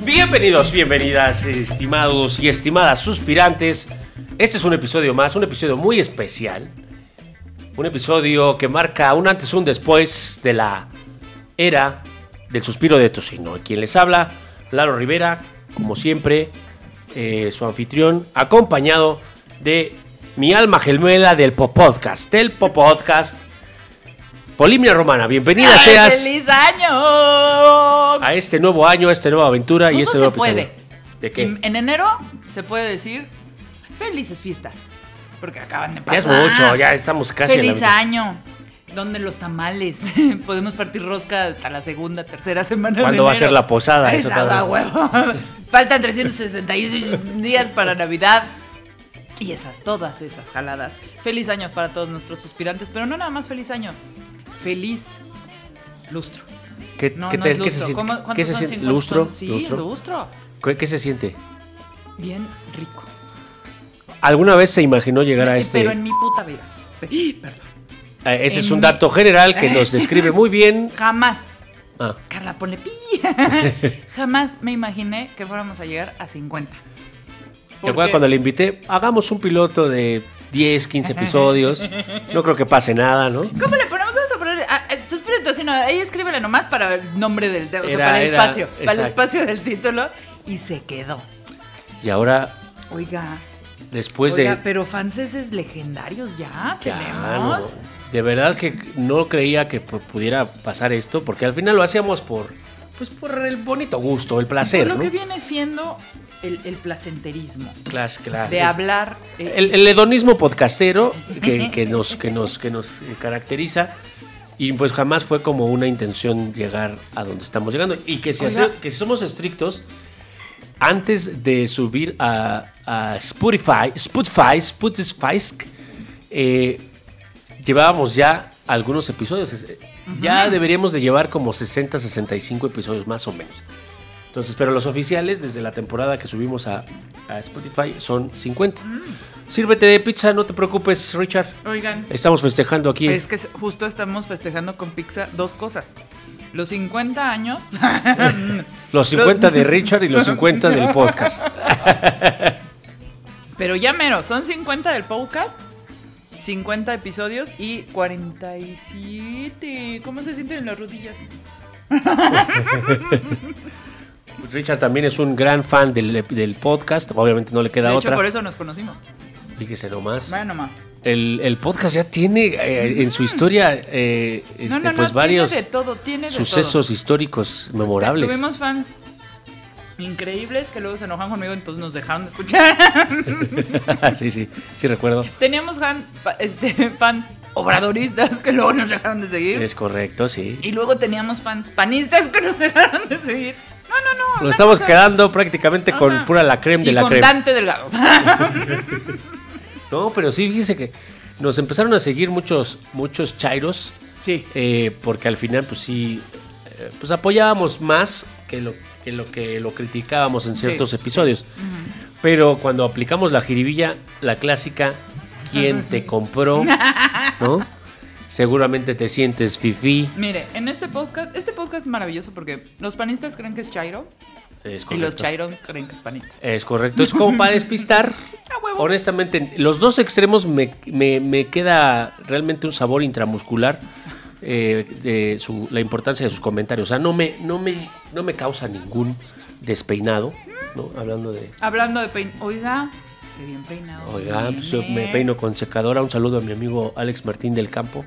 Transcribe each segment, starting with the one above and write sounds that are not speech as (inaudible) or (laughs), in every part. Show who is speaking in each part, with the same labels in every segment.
Speaker 1: Bienvenidos, bienvenidas, estimados y estimadas suspirantes. Este es un episodio más, un episodio muy especial. Un episodio que marca un antes y un después de la era del suspiro de Tocino. Quien les habla, Laro Rivera, como siempre, eh, su anfitrión, acompañado de mi alma gemela del Pop Podcast, del Pop Podcast. Polimnia Romana, bienvenida
Speaker 2: ¡Ay,
Speaker 1: seas
Speaker 2: ¡Feliz año!
Speaker 1: A este nuevo año, a esta nueva aventura y este
Speaker 2: se
Speaker 1: nuevo
Speaker 2: puede.
Speaker 1: episodio. ¿De qué?
Speaker 2: En, en enero se puede decir felices fiestas. Porque acaban de
Speaker 1: Ya
Speaker 2: pasar.
Speaker 1: es mucho, ya estamos casi en la
Speaker 2: Feliz año. ¿Dónde los tamales? (laughs) Podemos partir rosca hasta la segunda, tercera semana.
Speaker 1: ¿Cuándo
Speaker 2: de
Speaker 1: va a ser la posada? Eso
Speaker 2: huevo. (laughs) Faltan 366 días para Navidad. Y esas, todas esas jaladas. Feliz año para todos nuestros suspirantes, pero no nada más feliz año. Feliz lustro.
Speaker 1: ¿Qué,
Speaker 2: No,
Speaker 1: qué
Speaker 2: no
Speaker 1: te-
Speaker 2: es
Speaker 1: qué se siente?
Speaker 2: ¿Cómo- cuántos
Speaker 1: ¿Qué se siente?
Speaker 2: ¿Cincuenta
Speaker 1: ¿Lustro?
Speaker 2: Sí,
Speaker 1: ¿Lustro?
Speaker 2: lustro.
Speaker 1: ¿Qué, qué se siente?
Speaker 2: Bien rico.
Speaker 1: ¿Alguna vez se imaginó llegar a
Speaker 2: Eh,
Speaker 1: este?
Speaker 2: Pero en mi puta vida. (gasps) Perdón.
Speaker 1: Eh, Ese es un
Speaker 2: mi-
Speaker 1: dato general que nos (laughs) describe muy bien.
Speaker 2: Jamás.
Speaker 1: Ah,
Speaker 2: Carla, ponle pi. (laughs) Jamás me imaginé que fuéramos a llegar a 50.
Speaker 1: ¿Te acuerdas cuando le invité? Hagamos un piloto de 10, 15 (laughs) episodios. No creo que pase nada, ¿no?
Speaker 2: ¿Cómo le ponemos? A poner. ah, eh, espíritu así, no. Ahí escríbele nomás para el nombre del. O sea,
Speaker 1: Era-
Speaker 2: para el
Speaker 1: era-
Speaker 2: espacio. Para el
Speaker 1: exacto.
Speaker 2: espacio del título. Y se quedó.
Speaker 1: Y ahora,
Speaker 2: Oiga.
Speaker 1: después
Speaker 2: oiga,
Speaker 1: de.
Speaker 2: pero franceses legendarios ya, tenemos.
Speaker 1: De verdad que no creía que pu- pudiera pasar esto, porque al final lo hacíamos por. Pues por el bonito gusto, el placer,
Speaker 2: Por lo
Speaker 1: ¿no?
Speaker 2: que viene siendo el, el placenterismo.
Speaker 1: Clas- clas-
Speaker 2: De hablar. eh,
Speaker 1: El, el hedonismo podcastero que, (laughs) que nos, que, nos, que nos caracteriza. Y pues jamás fue como una intención llegar a donde estamos llegando. Y que si, hace- que si somos estrictos, antes de subir a, a Spotify, Spotify, Spotify, eh, llevábamos ya algunos episodios. Eh, Ya deberíamos de llevar como 60, 65 episodios más o menos. Entonces, pero los oficiales desde la temporada que subimos a, a Spotify son 50. Sírvete de pizza, no te preocupes, Richard.
Speaker 2: Oigan.
Speaker 1: Estamos festejando aquí.
Speaker 2: Es que justo estamos festejando con pizza dos cosas. Los 50 años. (laughs)
Speaker 1: Los 50 de Richard y los 50 del podcast. (laughs)
Speaker 2: Pero ya mero, son 50 del podcast. 50 episodios y 47. ¿Cómo se sienten en las rodillas? (laughs)
Speaker 1: Richard también es un gran fan del, del podcast. Obviamente no le queda
Speaker 2: de hecho,
Speaker 1: otra.
Speaker 2: por eso nos conocimos.
Speaker 1: Fíjese nomás.
Speaker 2: Bueno, ma.
Speaker 1: El, el podcast ya tiene eh, en su historia eh, este,
Speaker 2: No, no, no,
Speaker 1: pues varios
Speaker 2: tiene de todo, tiene de
Speaker 1: sucesos históricos memorables.
Speaker 2: Tuvimos fans increíbles que luego se enojan conmigo, entonces nos dejaron de escuchar. (laughs)
Speaker 1: sí, sí, sí recuerdo.
Speaker 2: Teníamos fan- este, fans obradoristas que luego nos dejaron de seguir.
Speaker 1: Es correcto, sí.
Speaker 2: Y luego teníamos fans panistas que nos dejaron de seguir. No, no, no.
Speaker 1: Nos estamos
Speaker 2: cosa-
Speaker 1: quedando prácticamente con pura la creme de
Speaker 2: y
Speaker 1: la
Speaker 2: con
Speaker 1: creme.
Speaker 2: Dante Delgado. (laughs)
Speaker 1: No, pero sí, fíjese que nos empezaron a seguir muchos, muchos chairos.
Speaker 2: Sí.
Speaker 1: eh, porque al final, pues sí, eh, pues apoyábamos más que lo que lo, que lo criticábamos en ciertos
Speaker 2: Sí.
Speaker 1: episodios. Pero cuando aplicamos la jiribilla, la clásica, ¿quién te compró? (laughs) ¿No? Seguramente te sientes fifi.
Speaker 2: Mire, en este podcast, este podcast es maravilloso porque los panistas creen que es chairo
Speaker 1: Es
Speaker 2: y los chairos creen que es panista.
Speaker 1: Es correcto. Es como para despistar. (laughs) Honestamente, los dos extremos me, me- me queda realmente un sabor intramuscular eh, de su- la importancia de sus comentarios. O sea, no me, no me, no me causa ningún despeinado, ¿no? Hablando de.
Speaker 2: Hablando de pein... Oiga, qué bien peinado.
Speaker 1: Oiga, pues yo me peino con secadora. Un saludo a mi amigo Alex Martín del Campo,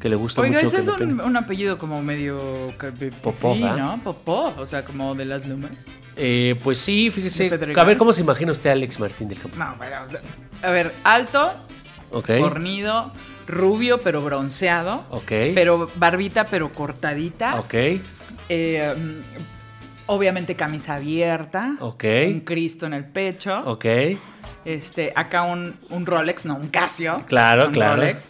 Speaker 1: que le gusta
Speaker 2: Oiga,
Speaker 1: mucho
Speaker 2: ese
Speaker 1: que
Speaker 2: es un, un apellido como medio...
Speaker 1: ¿verdad?
Speaker 2: ¿no? Popó, o sea, como de las lumas.
Speaker 1: Eh, pues sí, fíjese. A ver, ¿cómo se imagina usted a Alex Martín del Campo?
Speaker 2: No, pero... A ver, alto,
Speaker 1: Ok.
Speaker 2: fornido, rubio pero bronceado.
Speaker 1: Ok.
Speaker 2: Pero barbita pero cortadita.
Speaker 1: Ok.
Speaker 2: Eh, obviamente camisa abierta.
Speaker 1: Ok.
Speaker 2: Un Cristo en el pecho.
Speaker 1: Ok.
Speaker 2: Este, acá un, un Rolex, no, un Casio.
Speaker 1: Claro,
Speaker 2: un
Speaker 1: claro.
Speaker 2: Rolex.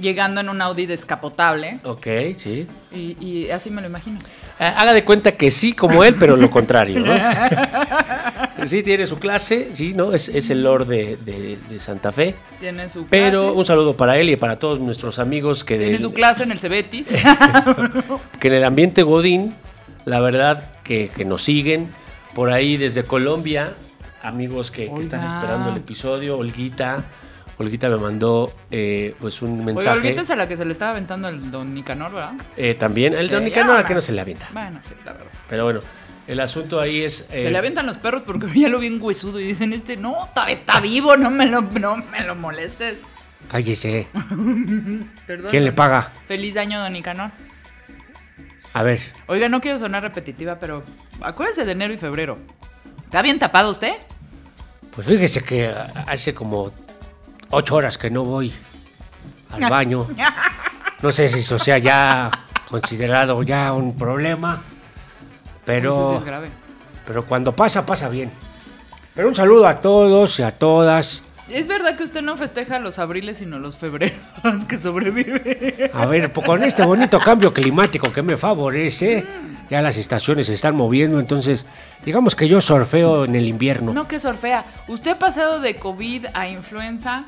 Speaker 2: Llegando en un Audi descapotable.
Speaker 1: Ok, sí.
Speaker 2: Y, y así me lo imagino.
Speaker 1: Ah, Haga de cuenta que sí como él, pero lo contrario, ¿no? (laughs) Sí, tiene su clase, sí, ¿no? Es, es el Lord de, de- de Santa Fe.
Speaker 2: Tiene su
Speaker 1: Pero
Speaker 2: clase.
Speaker 1: un saludo para él y para todos nuestros amigos que,
Speaker 2: Tiene
Speaker 1: del-
Speaker 2: su clase en el Cebetis. (laughs)
Speaker 1: que en el ambiente Godín, la verdad que, que nos siguen, Por ahí desde Colombia, amigos que, que están esperando el episodio, Olguita. Olguita me mandó eh, pues un
Speaker 2: Oye,
Speaker 1: mensaje.
Speaker 2: Olguita es a la que se le estaba aventando el don Nicanor, ¿verdad?
Speaker 1: Eh, también, el de Nicanor a que
Speaker 2: no.
Speaker 1: se le avienta.
Speaker 2: Bueno, sí, la verdad.
Speaker 1: Pero bueno, el asunto ahí es. eh,
Speaker 2: Se le avientan los perros porque (laughs) ya lo vi en huesudo y dicen, este, no, todavía está vivo, no me lo, no me lo molestes.
Speaker 1: Cállese. (laughs)
Speaker 2: Perdón.
Speaker 1: ¿Quién le paga?
Speaker 2: Feliz año, don Nicanor.
Speaker 1: A ver,
Speaker 2: Oiga, no quiero sonar repetitiva, pero acuérdese de enero y febrero. ¿Está bien tapado usted?
Speaker 1: pues fíjese que hace como ocho horas que no voy al baño. (laughs) No sé si eso sea ya considerado ya un problema, pero,
Speaker 2: es grave.
Speaker 1: pero cuando pasa, pasa bien. Pero un saludo a todos y a todas.
Speaker 2: Es verdad que usted no festeja los abriles, sino los febreros que sobrevive.
Speaker 1: A ver, pues, con este bonito cambio climático que me favorece, ya las estaciones se están moviendo, entonces digamos que yo surfeo en el invierno.
Speaker 2: No, que sorfea. Usted ha pasado de COVID a influenza,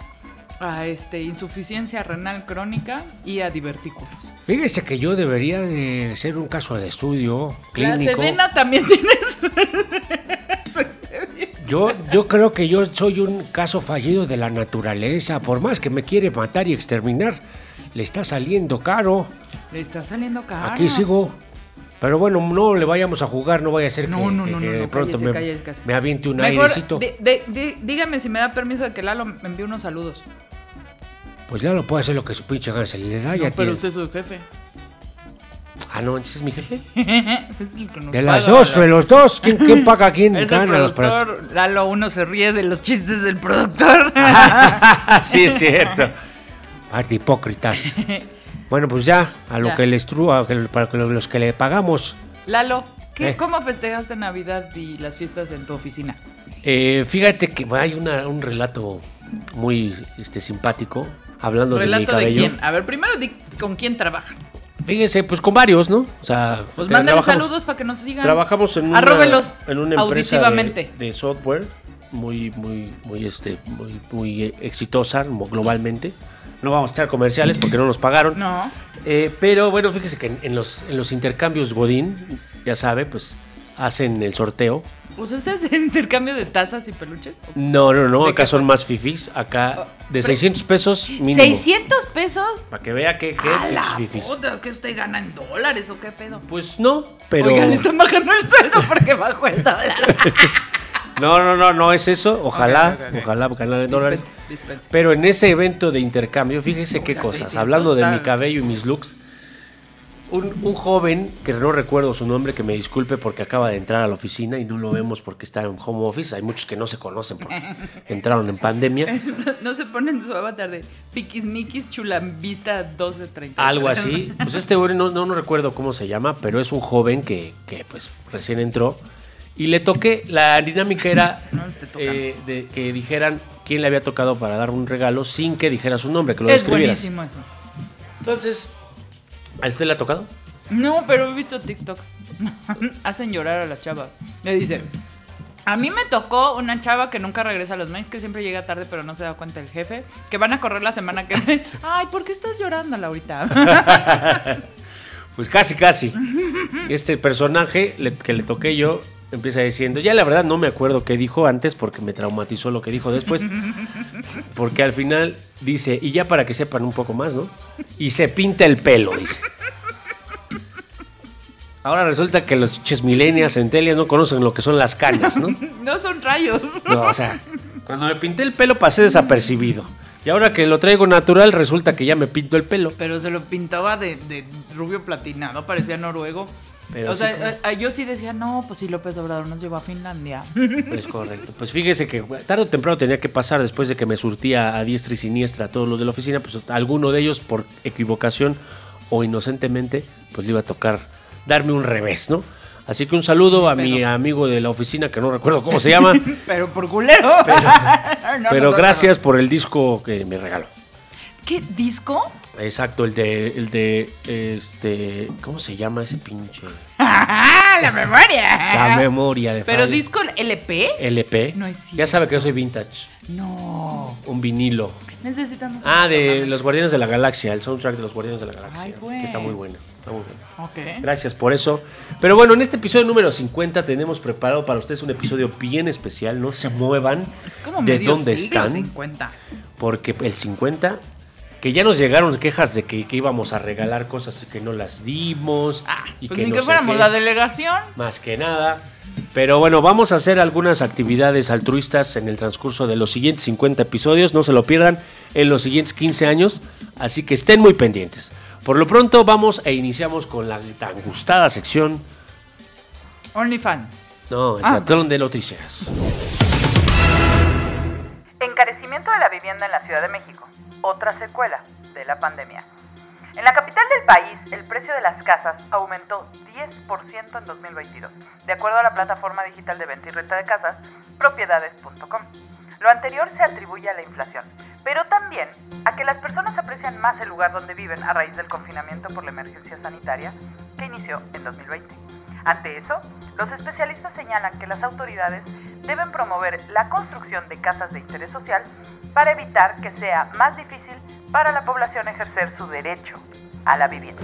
Speaker 2: a este, insuficiencia renal crónica y a divertículos.
Speaker 1: Fíjese que yo debería de ser un caso de estudio
Speaker 2: La
Speaker 1: clínico.
Speaker 2: Sedena también (laughs) tiene su, su expediente.
Speaker 1: Yo, yo creo que yo soy un caso fallido de la naturaleza. Por más que me quiere matar y exterminar, le está saliendo caro.
Speaker 2: Le está saliendo caro.
Speaker 1: Aquí sigo. Pero bueno, no le vayamos a jugar, no vaya a ser
Speaker 2: No,
Speaker 1: que,
Speaker 2: no, no,
Speaker 1: que de pronto
Speaker 2: cállese,
Speaker 1: me,
Speaker 2: cállese, cállese.
Speaker 1: me aviente un
Speaker 2: Mejor,
Speaker 1: airecito.
Speaker 2: de- de- de- dígame si me da permiso de que Lalo me envíe unos saludos.
Speaker 1: Pues ya lo puede hacer lo que su pinche gana se le da. ya
Speaker 2: pero
Speaker 1: tiene-
Speaker 2: usted es su jefe.
Speaker 1: Ah, no, ese es mi jefe. (laughs)
Speaker 2: Es el que nos
Speaker 1: De las
Speaker 2: paga,
Speaker 1: dos,
Speaker 2: la-
Speaker 1: de los dos. ¿Quién, quién (laughs) paga a quién?
Speaker 2: Es el
Speaker 1: Gana los para-.
Speaker 2: Lalo, uno se ríe de los chistes del productor. (laughs)
Speaker 1: sí, es cierto. Parte hipócritas. Bueno, pues ya, a lo
Speaker 2: Ya.
Speaker 1: que les tru, a que- para los que le pagamos.
Speaker 2: Lalo, ¿qué,
Speaker 1: Eh.
Speaker 2: ¿cómo festejaste Navidad y las fiestas en tu oficina?
Speaker 1: Eh, fíjate que hay una- un relato muy este, simpático hablando de mi
Speaker 2: ¿Relato de
Speaker 1: cabello.
Speaker 2: quién? A ver, primero di con quién trabajas.
Speaker 1: Fíjense, pues con varios, ¿no? O sea,
Speaker 2: Pues
Speaker 1: trabajamos-
Speaker 2: saludos para que nos sigan.
Speaker 1: Trabajamos en una, en una empresa de, de software muy, muy, muy, este, muy, muy eh, exitosa globalmente. No vamos a echar comerciales porque no nos pagaron.
Speaker 2: No.
Speaker 1: Eh, pero bueno, fíjese que en, en los, en los intercambios Godín, ya sabe, pues hacen el sorteo.
Speaker 2: ¿O sea, ustedes hacen intercambio de tazas y peluches?
Speaker 1: No, no, no,
Speaker 2: ¿De
Speaker 1: acá
Speaker 2: qué
Speaker 1: son más fifis. Acá
Speaker 2: Oh,
Speaker 1: de
Speaker 2: pero-
Speaker 1: 600 pesos mínimo.
Speaker 2: ¿600 pesos?
Speaker 1: Para que vea que, que
Speaker 2: ¡A la
Speaker 1: fifis.
Speaker 2: puta! ¿Que usted gana en dólares o qué pedo?
Speaker 1: Pues no, pero.
Speaker 2: Oigan, están bajando el sueldo porque bajó el dólar. (laughs)
Speaker 1: No, no, no, no es eso. Ojalá, ojalá ganar en dólares.
Speaker 2: Dispense.
Speaker 1: Pero en ese evento de intercambio, fíjese qué cosas.
Speaker 2: 600
Speaker 1: Hablando de mi cabello y mis looks. Un, un joven, que no recuerdo su nombre, que me disculpe porque acaba de entrar a la oficina y no lo vemos porque está en home office. Hay muchos que no se conocen porque (laughs) entraron en pandemia.
Speaker 2: No, no se ponen su avatar de Piquis Miquis Chulambista 1230.
Speaker 1: Algo así. (laughs) Pues este güey no, no, no recuerdo cómo se llama, pero es un joven que, que, pues recién entró. Y le toqué, la dinámica era (laughs)
Speaker 2: No,
Speaker 1: eh, de que dijeran quién le había tocado para dar un regalo sin que dijera su nombre, que lo
Speaker 2: Es
Speaker 1: describieras.
Speaker 2: buenísimo eso.
Speaker 1: Entonces, ¿a usted le ha tocado?
Speaker 2: No, pero he visto TikToks. (laughs) Hacen llorar a las chavas. Le dicen. A mí me tocó una chava que nunca regresa a los mails, que siempre llega tarde, pero no se da cuenta el jefe, que van a correr la semana que viene. (laughs) Ay, ¿por qué estás llorando, Laurita? (laughs)
Speaker 1: Pues casi, casi. Este personaje le- que le toqué yo empieza diciendo, ya la verdad no me acuerdo qué dijo antes porque me traumatizó lo que dijo después. (laughs) Porque al final dice, y ya para que sepan un poco más, ¿no? Y se pinta el pelo, dice. Ahora resulta que los ches millennials, centelias no conocen lo que son las canas, ¿no? (laughs)
Speaker 2: no son rayos.
Speaker 1: No, o sea, cuando me pinté el pelo pasé desapercibido. Y ahora que lo traigo natural, resulta que ya me pinto el pelo.
Speaker 2: Pero se lo pintaba de, de rubio platinado, parecía noruego.
Speaker 1: Pero
Speaker 2: o
Speaker 1: sí
Speaker 2: sea,
Speaker 1: como-
Speaker 2: eh, eh, yo sí decía, no, pues sí, López Obrador nos llevó a Finlandia. (laughs)
Speaker 1: Es correcto. Pues fíjese que tarde o temprano tenía que pasar después de que me surtía a diestra y siniestra a todos los de la oficina, pues alguno de ellos por equivocación o inocentemente, pues le iba a tocar darme un revés, ¿no? Así que un saludo a mi amigo de la oficina, que no recuerdo cómo se llama, (laughs)
Speaker 2: pero por culero.
Speaker 1: Pero- (laughs)
Speaker 2: No,
Speaker 1: pero
Speaker 2: no,
Speaker 1: gracias por el disco que me regaló.
Speaker 2: ¿Qué disco?
Speaker 1: Exacto, el de, el de, este, ¿cómo se llama ese pinche? (laughs)
Speaker 2: ¡La memoria!
Speaker 1: La memoria de
Speaker 2: ¿Pero
Speaker 1: Fabio.
Speaker 2: disco LP?
Speaker 1: LP.
Speaker 2: No es cierto.
Speaker 1: Ya sabe que yo soy vintage,
Speaker 2: No.
Speaker 1: un vinilo.
Speaker 2: Necesitamos.
Speaker 1: Ah, de. Los Guardianes de la Galaxia, el soundtrack de Los Guardianes de la Galaxia,
Speaker 2: Ay,
Speaker 1: que está muy bueno. Está muy bien.
Speaker 2: Ok.
Speaker 1: Gracias por eso. Pero bueno, en este episodio número 50 tenemos preparado para ustedes un episodio bien especial. No se muevan
Speaker 2: Es como
Speaker 1: de
Speaker 2: medio
Speaker 1: dónde
Speaker 2: siglo,
Speaker 1: están.
Speaker 2: 50.
Speaker 1: Porque el 50, que ya nos llegaron quejas de que, que íbamos a regalar cosas que no las dimos.
Speaker 2: Ah,
Speaker 1: y
Speaker 2: pues
Speaker 1: que
Speaker 2: ni
Speaker 1: no
Speaker 2: que fuéramos la delegación.
Speaker 1: Más que nada. Pero bueno, vamos a hacer algunas actividades altruistas en el transcurso de los siguientes 50 episodios. No se lo pierdan en los siguientes 15 años. Así que estén muy pendientes. Por lo pronto vamos e iniciamos con la tan gustada sección.
Speaker 2: OnlyFans.
Speaker 1: No, el
Speaker 2: Ah.
Speaker 1: patrón de noticias.
Speaker 3: Encarecimiento de la vivienda en la Ciudad de México, otra secuela de la pandemia. En la capital del país, el precio de las casas aumentó 10% en 2022, de acuerdo a la plataforma digital de venta y renta de casas, propiedades.com. Lo anterior se atribuye a la inflación, pero también a que las personas aprecian más el lugar donde viven a raíz del confinamiento por la emergencia sanitaria que inició en 2020. Ante eso, los especialistas señalan que las autoridades deben promover la construcción de casas de interés social para evitar que sea más difícil para la población ejercer su derecho a la vivienda.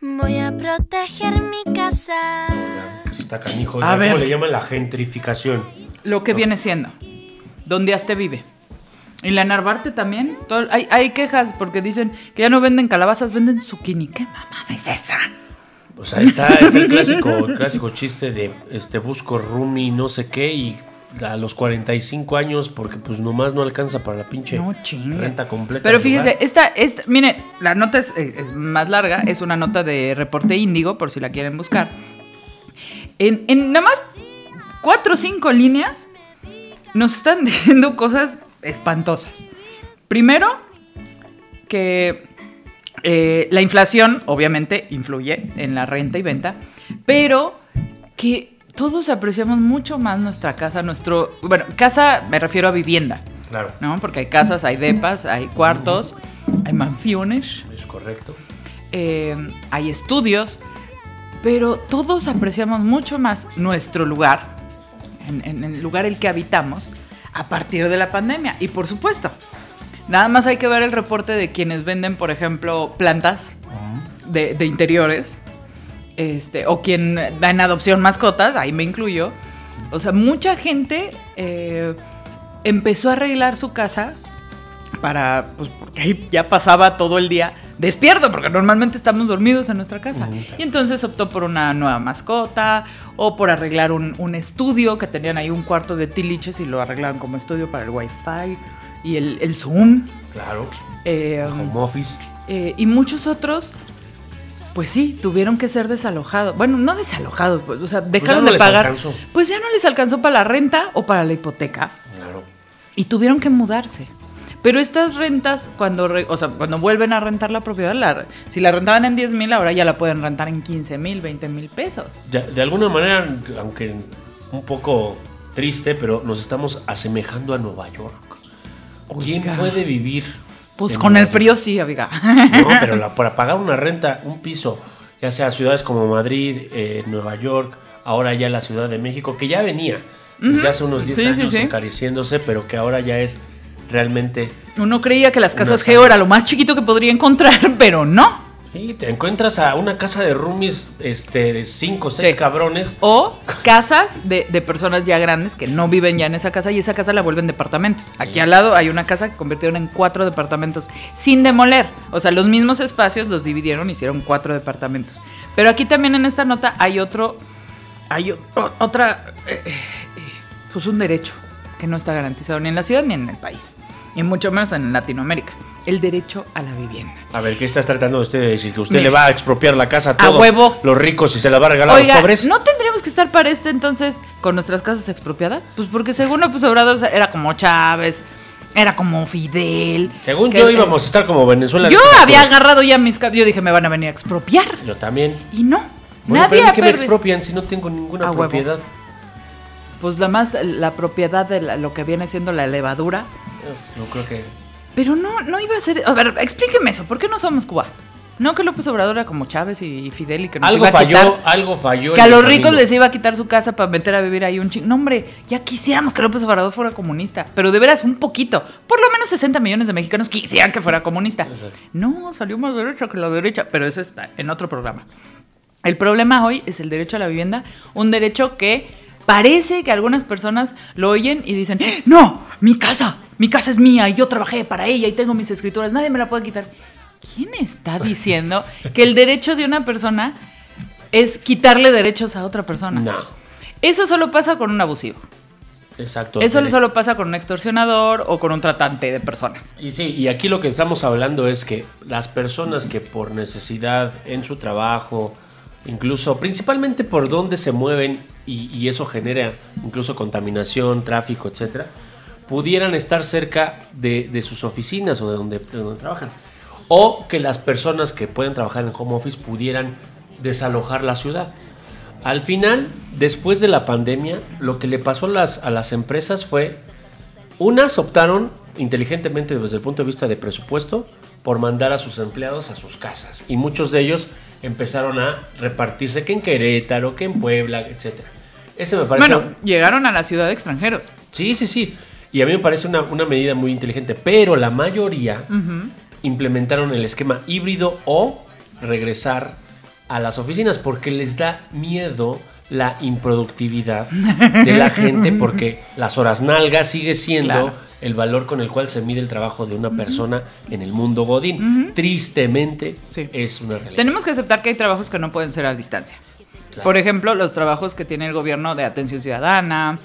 Speaker 4: Voy a proteger mi casa.
Speaker 1: Pues está canijo.
Speaker 2: A
Speaker 1: ¿Cómo le llaman la gentrificación?
Speaker 2: Lo que viene siendo. Donde hasta vive. Y la Narvarte también. Todo- hay, hay quejas porque dicen que ya no venden calabazas, venden zucchini. ¿Qué mamada es esa?
Speaker 1: O sea, está, está el clásico, el clásico chiste de este busco roomie no sé qué y a los 45 años porque pues nomás no alcanza para la pinche
Speaker 2: No
Speaker 1: renta completa.
Speaker 2: Pero fíjese, esta, esta, mire, la nota es, eh, es más larga, es una nota de reporte índigo, por si la quieren buscar. En, en nada más cuatro o cinco líneas nos están (laughs) diciendo cosas espantosas. Primero, que eh, la inflación obviamente influye en la renta y venta, pero que todos apreciamos mucho más nuestra casa, nuestro, bueno, casa me refiero a vivienda.
Speaker 1: Claro,
Speaker 2: ¿no? Porque hay casas, hay depas, hay cuartos, hay mansiones,
Speaker 1: es correcto.
Speaker 2: eh, hay estudios, pero todos apreciamos mucho más nuestro lugar, en, en el lugar el que habitamos, a partir de la pandemia. Y por supuesto, nada más hay que ver el reporte de quienes venden, por ejemplo, plantas de, de interiores, este, o quien da en adopción mascotas, ahí me incluyo. O sea, mucha gente eh, empezó a arreglar su casa para, pues porque ahí ya pasaba todo el día despierto, porque normalmente estamos dormidos en nuestra casa. Y entonces optó por una nueva mascota o por arreglar un, un estudio, que tenían ahí un cuarto de tiliches y lo arreglaron como estudio para el wifi y el, el Zoom.
Speaker 1: Claro.
Speaker 2: eh,
Speaker 1: Home office.
Speaker 2: eh, y muchos otros, pues sí, tuvieron que ser desalojados. Bueno, no desalojados, pues, o sea, dejaron
Speaker 1: no
Speaker 2: de
Speaker 1: les
Speaker 2: pagar.
Speaker 1: alcanzó.
Speaker 2: Pues ya no les alcanzó para la renta o para la hipoteca
Speaker 1: Claro.
Speaker 2: y tuvieron que mudarse. Pero estas rentas, cuando, re- o sea, cuando vuelven a rentar la propiedad, la- si la rentaban en 10 mil, ahora ya la pueden rentar en 15 mil, 20 mil pesos.
Speaker 1: De, de alguna manera, aunque un poco triste, pero nos estamos asemejando a Nueva York. ¿Quién
Speaker 2: Oiga.
Speaker 1: puede vivir?
Speaker 2: Pues con
Speaker 1: Nueva
Speaker 2: el
Speaker 1: York?
Speaker 2: frío sí, amiga.
Speaker 1: No, (laughs) pero la- para pagar una renta, un piso, ya sea ciudades como Madrid, eh, Nueva York, ahora ya la Ciudad de México, que ya venía desde hace unos 10
Speaker 2: Sí, sí,
Speaker 1: años
Speaker 2: sí.
Speaker 1: encareciéndose, pero que ahora ya es realmente...
Speaker 2: Uno creía que las casas
Speaker 1: casa.
Speaker 2: Geo era lo más chiquito que podría encontrar, (laughs) pero no.
Speaker 1: Sí, te encuentras a una casa de roomies este, de 5 o 6
Speaker 2: Sí.
Speaker 1: cabrones.
Speaker 2: O casas de, de personas ya grandes que no viven ya en esa casa y esa casa la vuelven departamentos. Aquí al lado hay una casa que convirtieron en cuatro departamentos sin demoler. O sea, los mismos espacios los dividieron y hicieron cuatro departamentos. Pero aquí también en esta nota hay otro, hay o- otra, eh, eh, pues un derecho que no está garantizado ni en la ciudad ni en el país. Y mucho menos en Latinoamérica. El derecho a la vivienda.
Speaker 1: A ver, ¿qué estás tratando usted de decir? ¿Que usted
Speaker 2: Mire.
Speaker 1: le va a expropiar la casa a todos
Speaker 2: huevo.
Speaker 1: los ricos y se la va a regalar a los pobres?
Speaker 2: ¿no tendríamos que estar para este entonces con nuestras casas expropiadas? Pues porque según López Obrador era como Chávez, era como Fidel.
Speaker 1: Según
Speaker 2: que-
Speaker 1: yo íbamos a estar como Venezuela. en
Speaker 2: Yo había agarrado ya mis. Yo dije, me van a venir a expropiar.
Speaker 1: Yo también.
Speaker 2: Y no.
Speaker 1: Bueno,
Speaker 2: nadie
Speaker 1: pero ¿de
Speaker 2: ha
Speaker 1: qué me expropian si no tengo ninguna
Speaker 2: A huevo.
Speaker 1: propiedad?
Speaker 2: Pues la más, la propiedad de la- lo que viene siendo la levadura.
Speaker 1: Yo creo que...
Speaker 2: Pero no, no iba a ser. A ver, explíqueme eso. ¿Por qué no somos Cuba? No que López Obrador era como Chávez y Fidel y que nos
Speaker 1: Algo
Speaker 2: iba a
Speaker 1: falló,
Speaker 2: quitar-
Speaker 1: algo falló.
Speaker 2: que a los ricos les iba a quitar su casa para meter a vivir ahí un ching. No, hombre, ya quisiéramos que López Obrador fuera comunista. Pero de veras, un poquito. Por lo menos 60 millones de mexicanos quisieran que fuera comunista.
Speaker 1: Exacto.
Speaker 2: No, salió más derecha que la derecha. Pero eso está en otro programa. El problema hoy es el derecho a la vivienda. Un derecho que parece que algunas personas lo oyen y dicen: ¡No! ¡Mi casa! Mi casa es mía y yo trabajé para ella y tengo mis escrituras. Nadie me la puede quitar. ¿Quién está (laughs) diciendo que el derecho de una persona es quitarle derechos a otra persona?
Speaker 1: No,
Speaker 2: Eso solo pasa con un abusivo.
Speaker 1: exacto.
Speaker 2: Eso solo pasa con un extorsionador o con un tratante de personas.
Speaker 1: Y sí, y aquí lo que estamos hablando es que las personas que por necesidad en su trabajo, incluso principalmente por dónde se mueven y, y eso genera incluso contaminación, tráfico, etcétera, pudieran estar cerca de, de sus oficinas o de donde, de donde trabajan. O que las personas que pueden trabajar en home office pudieran desalojar la ciudad. Al final, después de la pandemia, lo que le pasó a las, a las empresas fue unas optaron inteligentemente desde el punto de vista de presupuesto por mandar a sus empleados a sus casas. Y muchos de ellos empezaron a repartirse que en Querétaro, que en Puebla, etc. Ese me parece...
Speaker 2: Bueno, llegaron a la ciudad de extranjeros.
Speaker 1: Sí, sí, sí. Y a mí me parece una, una medida muy inteligente. Pero la mayoría implementaron el esquema híbrido o regresar a las oficinas porque les da miedo la improductividad de la gente (laughs) porque las horas nalgas sigue siendo
Speaker 2: Claro.
Speaker 1: el valor con el cual se mide el trabajo de una persona en el mundo godín. Tristemente
Speaker 2: Sí.
Speaker 1: es una realidad.
Speaker 2: Tenemos que aceptar que hay trabajos que no pueden ser a distancia. Por ejemplo, los trabajos que tiene el gobierno de atención ciudadana,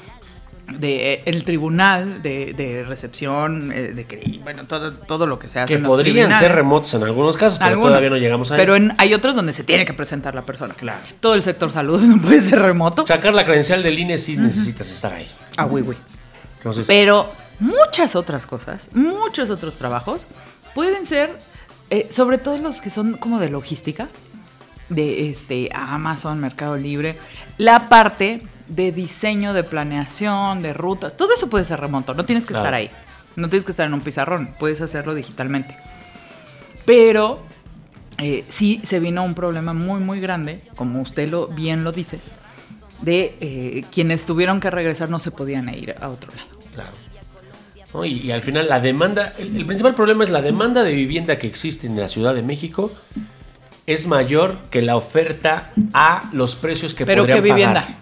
Speaker 2: de eh, el tribunal de, de recepción, eh, de que, bueno, todo, todo lo que se hace.
Speaker 1: que
Speaker 2: en los
Speaker 1: podrían ser remotos en algunos casos, pero todavía no llegamos a
Speaker 2: Pero en- hay otros donde se tiene que presentar la persona.
Speaker 1: Claro.
Speaker 2: Todo el sector salud (laughs) no puede ser remoto.
Speaker 1: Sacar la credencial del INE sí necesitas estar ahí.
Speaker 2: Ah, güey, güey.
Speaker 1: Entonces,
Speaker 2: Pero muchas otras cosas, muchos otros trabajos pueden ser, eh, sobre todo los que son como de logística, de este Amazon, Mercado Libre, la parte de diseño, de planeación, de rutas, todo eso puede ser remoto, no tienes que
Speaker 1: Claro.
Speaker 2: estar ahí, no tienes que estar en un pizarrón, puedes hacerlo digitalmente. Pero eh, sí se vino un problema muy, muy grande, como usted lo bien lo dice, de eh, quienes tuvieron que regresar no se podían ir a otro lado.
Speaker 1: Claro. ¿no? Y, y al final la demanda, el, el principal problema es la demanda de vivienda que existe en la Ciudad de México es mayor que la oferta a los precios que
Speaker 2: Pero
Speaker 1: podrían
Speaker 2: ¿qué vivienda?
Speaker 1: pagar.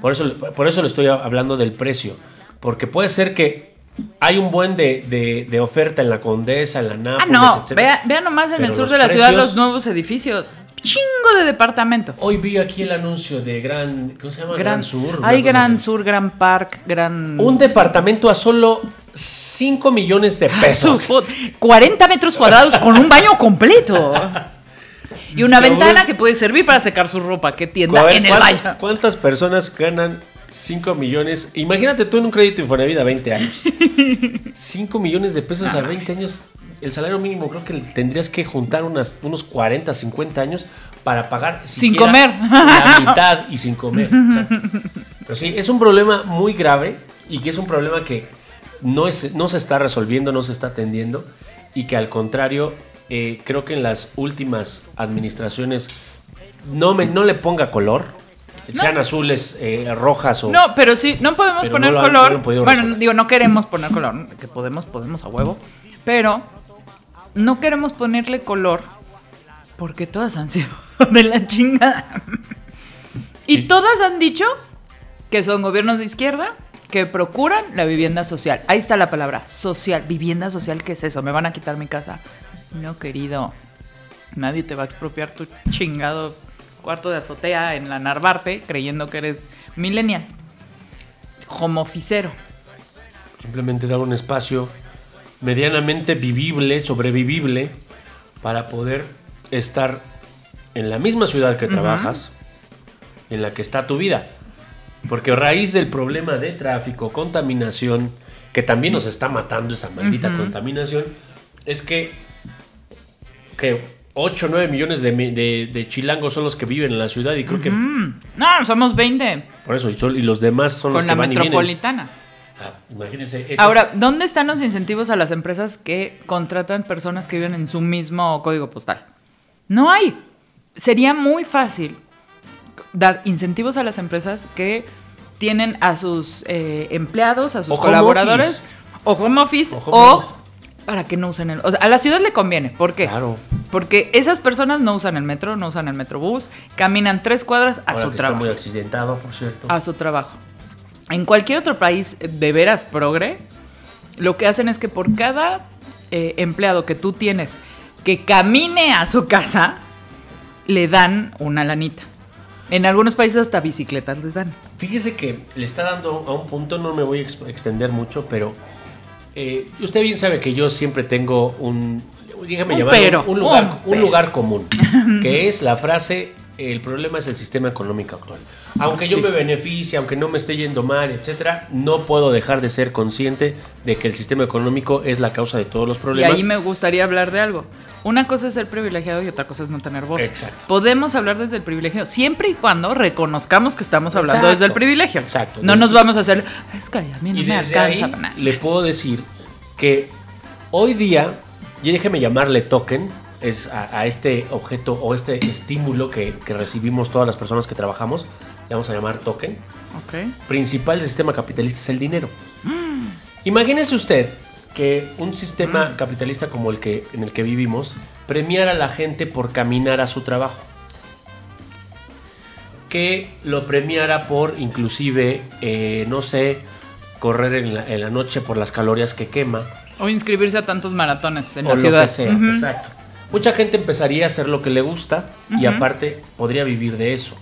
Speaker 1: Por eso, por eso le estoy hablando del precio. Porque puede ser que hay un buen de, de- de oferta en la Condesa, en la
Speaker 2: Ah,
Speaker 1: Nápoles,
Speaker 2: no,
Speaker 1: etcétera.
Speaker 2: vea, nomás en
Speaker 1: Pero
Speaker 2: el sur de la ciudad los nuevos edificios. Chingo de departamento.
Speaker 1: Hoy vi aquí el anuncio de Gran, ¿cómo se llama? Gran, Sur.
Speaker 2: Hay Gran
Speaker 1: así.
Speaker 2: Sur, Gran Park, Gran...
Speaker 1: Un departamento a solo 5 millones de
Speaker 2: Ah,
Speaker 1: pesos.
Speaker 2: su put- 40 metros cuadrados con un baño completo. (laughs) Y una
Speaker 1: Cabrón.
Speaker 2: ventana que puede servir para secar su ropa. ¿Qué tienda?
Speaker 1: Ver,
Speaker 2: en el
Speaker 1: ¿cuántas-
Speaker 2: baño.
Speaker 1: ¿Cuántas personas ganan 5 millones? Imagínate tú en un crédito Infonavit a 20 años. 5 millones de pesos a 20 años. El salario mínimo creo que tendrías que juntar unas, unos 40, 50 años para pagar
Speaker 2: Sin comer.
Speaker 1: la mitad y sin comer. O sea, pero sí, es un problema muy grave y que es un problema que no, es, no se está resolviendo, no se está atendiendo y que al contrario, eh, creo que en las últimas administraciones no, me, no le ponga color, sean azules, eh, rojas o...
Speaker 2: No, pero sí, no podemos poner
Speaker 1: no
Speaker 2: color.
Speaker 1: han
Speaker 2: bueno,
Speaker 1: resolver.
Speaker 2: digo, no queremos poner color. Que podemos, podemos a huevo. Pero no queremos ponerle color porque todas han sido (laughs) de la chingada. (laughs) Y todas han dicho que son gobiernos de izquierda que procuran la vivienda social. Ahí está la palabra, social. Vivienda social, ¿qué es eso? ¿Me van a quitar mi casa? No, querido. Nadie te va a expropiar tu chingado cuarto de azotea en la Narvarte creyendo que eres millennial. Homoficero.
Speaker 1: Simplemente dar un espacio medianamente vivible, sobrevivible, para poder estar en la misma ciudad que trabajas, en la que está tu vida. Porque a raíz del problema de tráfico, contaminación, que también nos está matando esa maldita contaminación, es que, que 8 o 9 millones de, de- de chilangos son los que viven en la ciudad y creo que
Speaker 2: No, somos 20
Speaker 1: por eso, y, son- y los demás son los que
Speaker 2: la
Speaker 1: van y vienen.
Speaker 2: metropolitana.
Speaker 1: Ah, imagínense.
Speaker 2: Ahora, ¿dónde están los incentivos a las empresas que contratan personas que viven en su mismo código postal? No hay. Sería muy fácil dar incentivos a las empresas que tienen a sus eh, empleados, a sus
Speaker 1: O
Speaker 2: colaboradores, o home office,
Speaker 1: O
Speaker 2: o,
Speaker 1: home office.
Speaker 2: Para que no usen el... O sea, a la ciudad le conviene. ¿Por qué?
Speaker 1: Claro.
Speaker 2: Porque esas personas no usan el metro, no usan el metrobús, caminan tres cuadras a
Speaker 1: Ahora
Speaker 2: su
Speaker 1: que está
Speaker 2: trabajo.
Speaker 1: muy accidentado, por cierto.
Speaker 2: A su trabajo. En cualquier otro país de veras progre, lo que hacen es que por cada eh, empleado que tú tienes que camine a su casa, le dan una lanita. En algunos países hasta bicicletas les dan.
Speaker 1: Fíjese que le está dando a un punto, no me voy a ex- extender mucho, pero eh, usted bien sabe que yo siempre tengo un,
Speaker 2: Un
Speaker 1: llamarlo,
Speaker 2: pero,
Speaker 1: un lugar,
Speaker 2: un
Speaker 1: lugar común, (laughs) que es la frase, el problema es el sistema económico actual. Aunque yo me beneficie, aunque no me esté yendo mal, etcétera, no puedo dejar de ser consciente de que el sistema económico es la causa de todos los
Speaker 2: Y
Speaker 1: problemas.
Speaker 2: ahí me gustaría hablar de algo. Una cosa es ser privilegiado y otra cosa es no tener voz.
Speaker 1: Exacto.
Speaker 2: Podemos hablar desde el privilegio, siempre y cuando reconozcamos que estamos hablando
Speaker 1: Exacto.
Speaker 2: desde el privilegio.
Speaker 1: Exacto.
Speaker 2: No nos vamos a hacer, es que a mí no
Speaker 1: Y
Speaker 2: me
Speaker 1: desde
Speaker 2: alcanza
Speaker 1: ahí
Speaker 2: para nada.
Speaker 1: le puedo decir que hoy día, y déjeme llamarle token, es a, a este objeto o este estímulo que, que recibimos todas las personas que trabajamos, le vamos a llamar token,
Speaker 2: Ok.
Speaker 1: principal del sistema capitalista es el dinero. Imagínese usted que un sistema capitalista como el que en el que vivimos premiara a la gente por caminar a su trabajo. Que lo premiara por inclusive, eh, no sé, correr en la, en la noche por las calorías que quema
Speaker 2: O inscribirse a tantos maratones en
Speaker 1: o
Speaker 2: la
Speaker 1: lo
Speaker 2: ciudad.
Speaker 1: que sea. Exacto. Mucha gente empezaría a hacer lo que le gusta y aparte podría vivir de eso.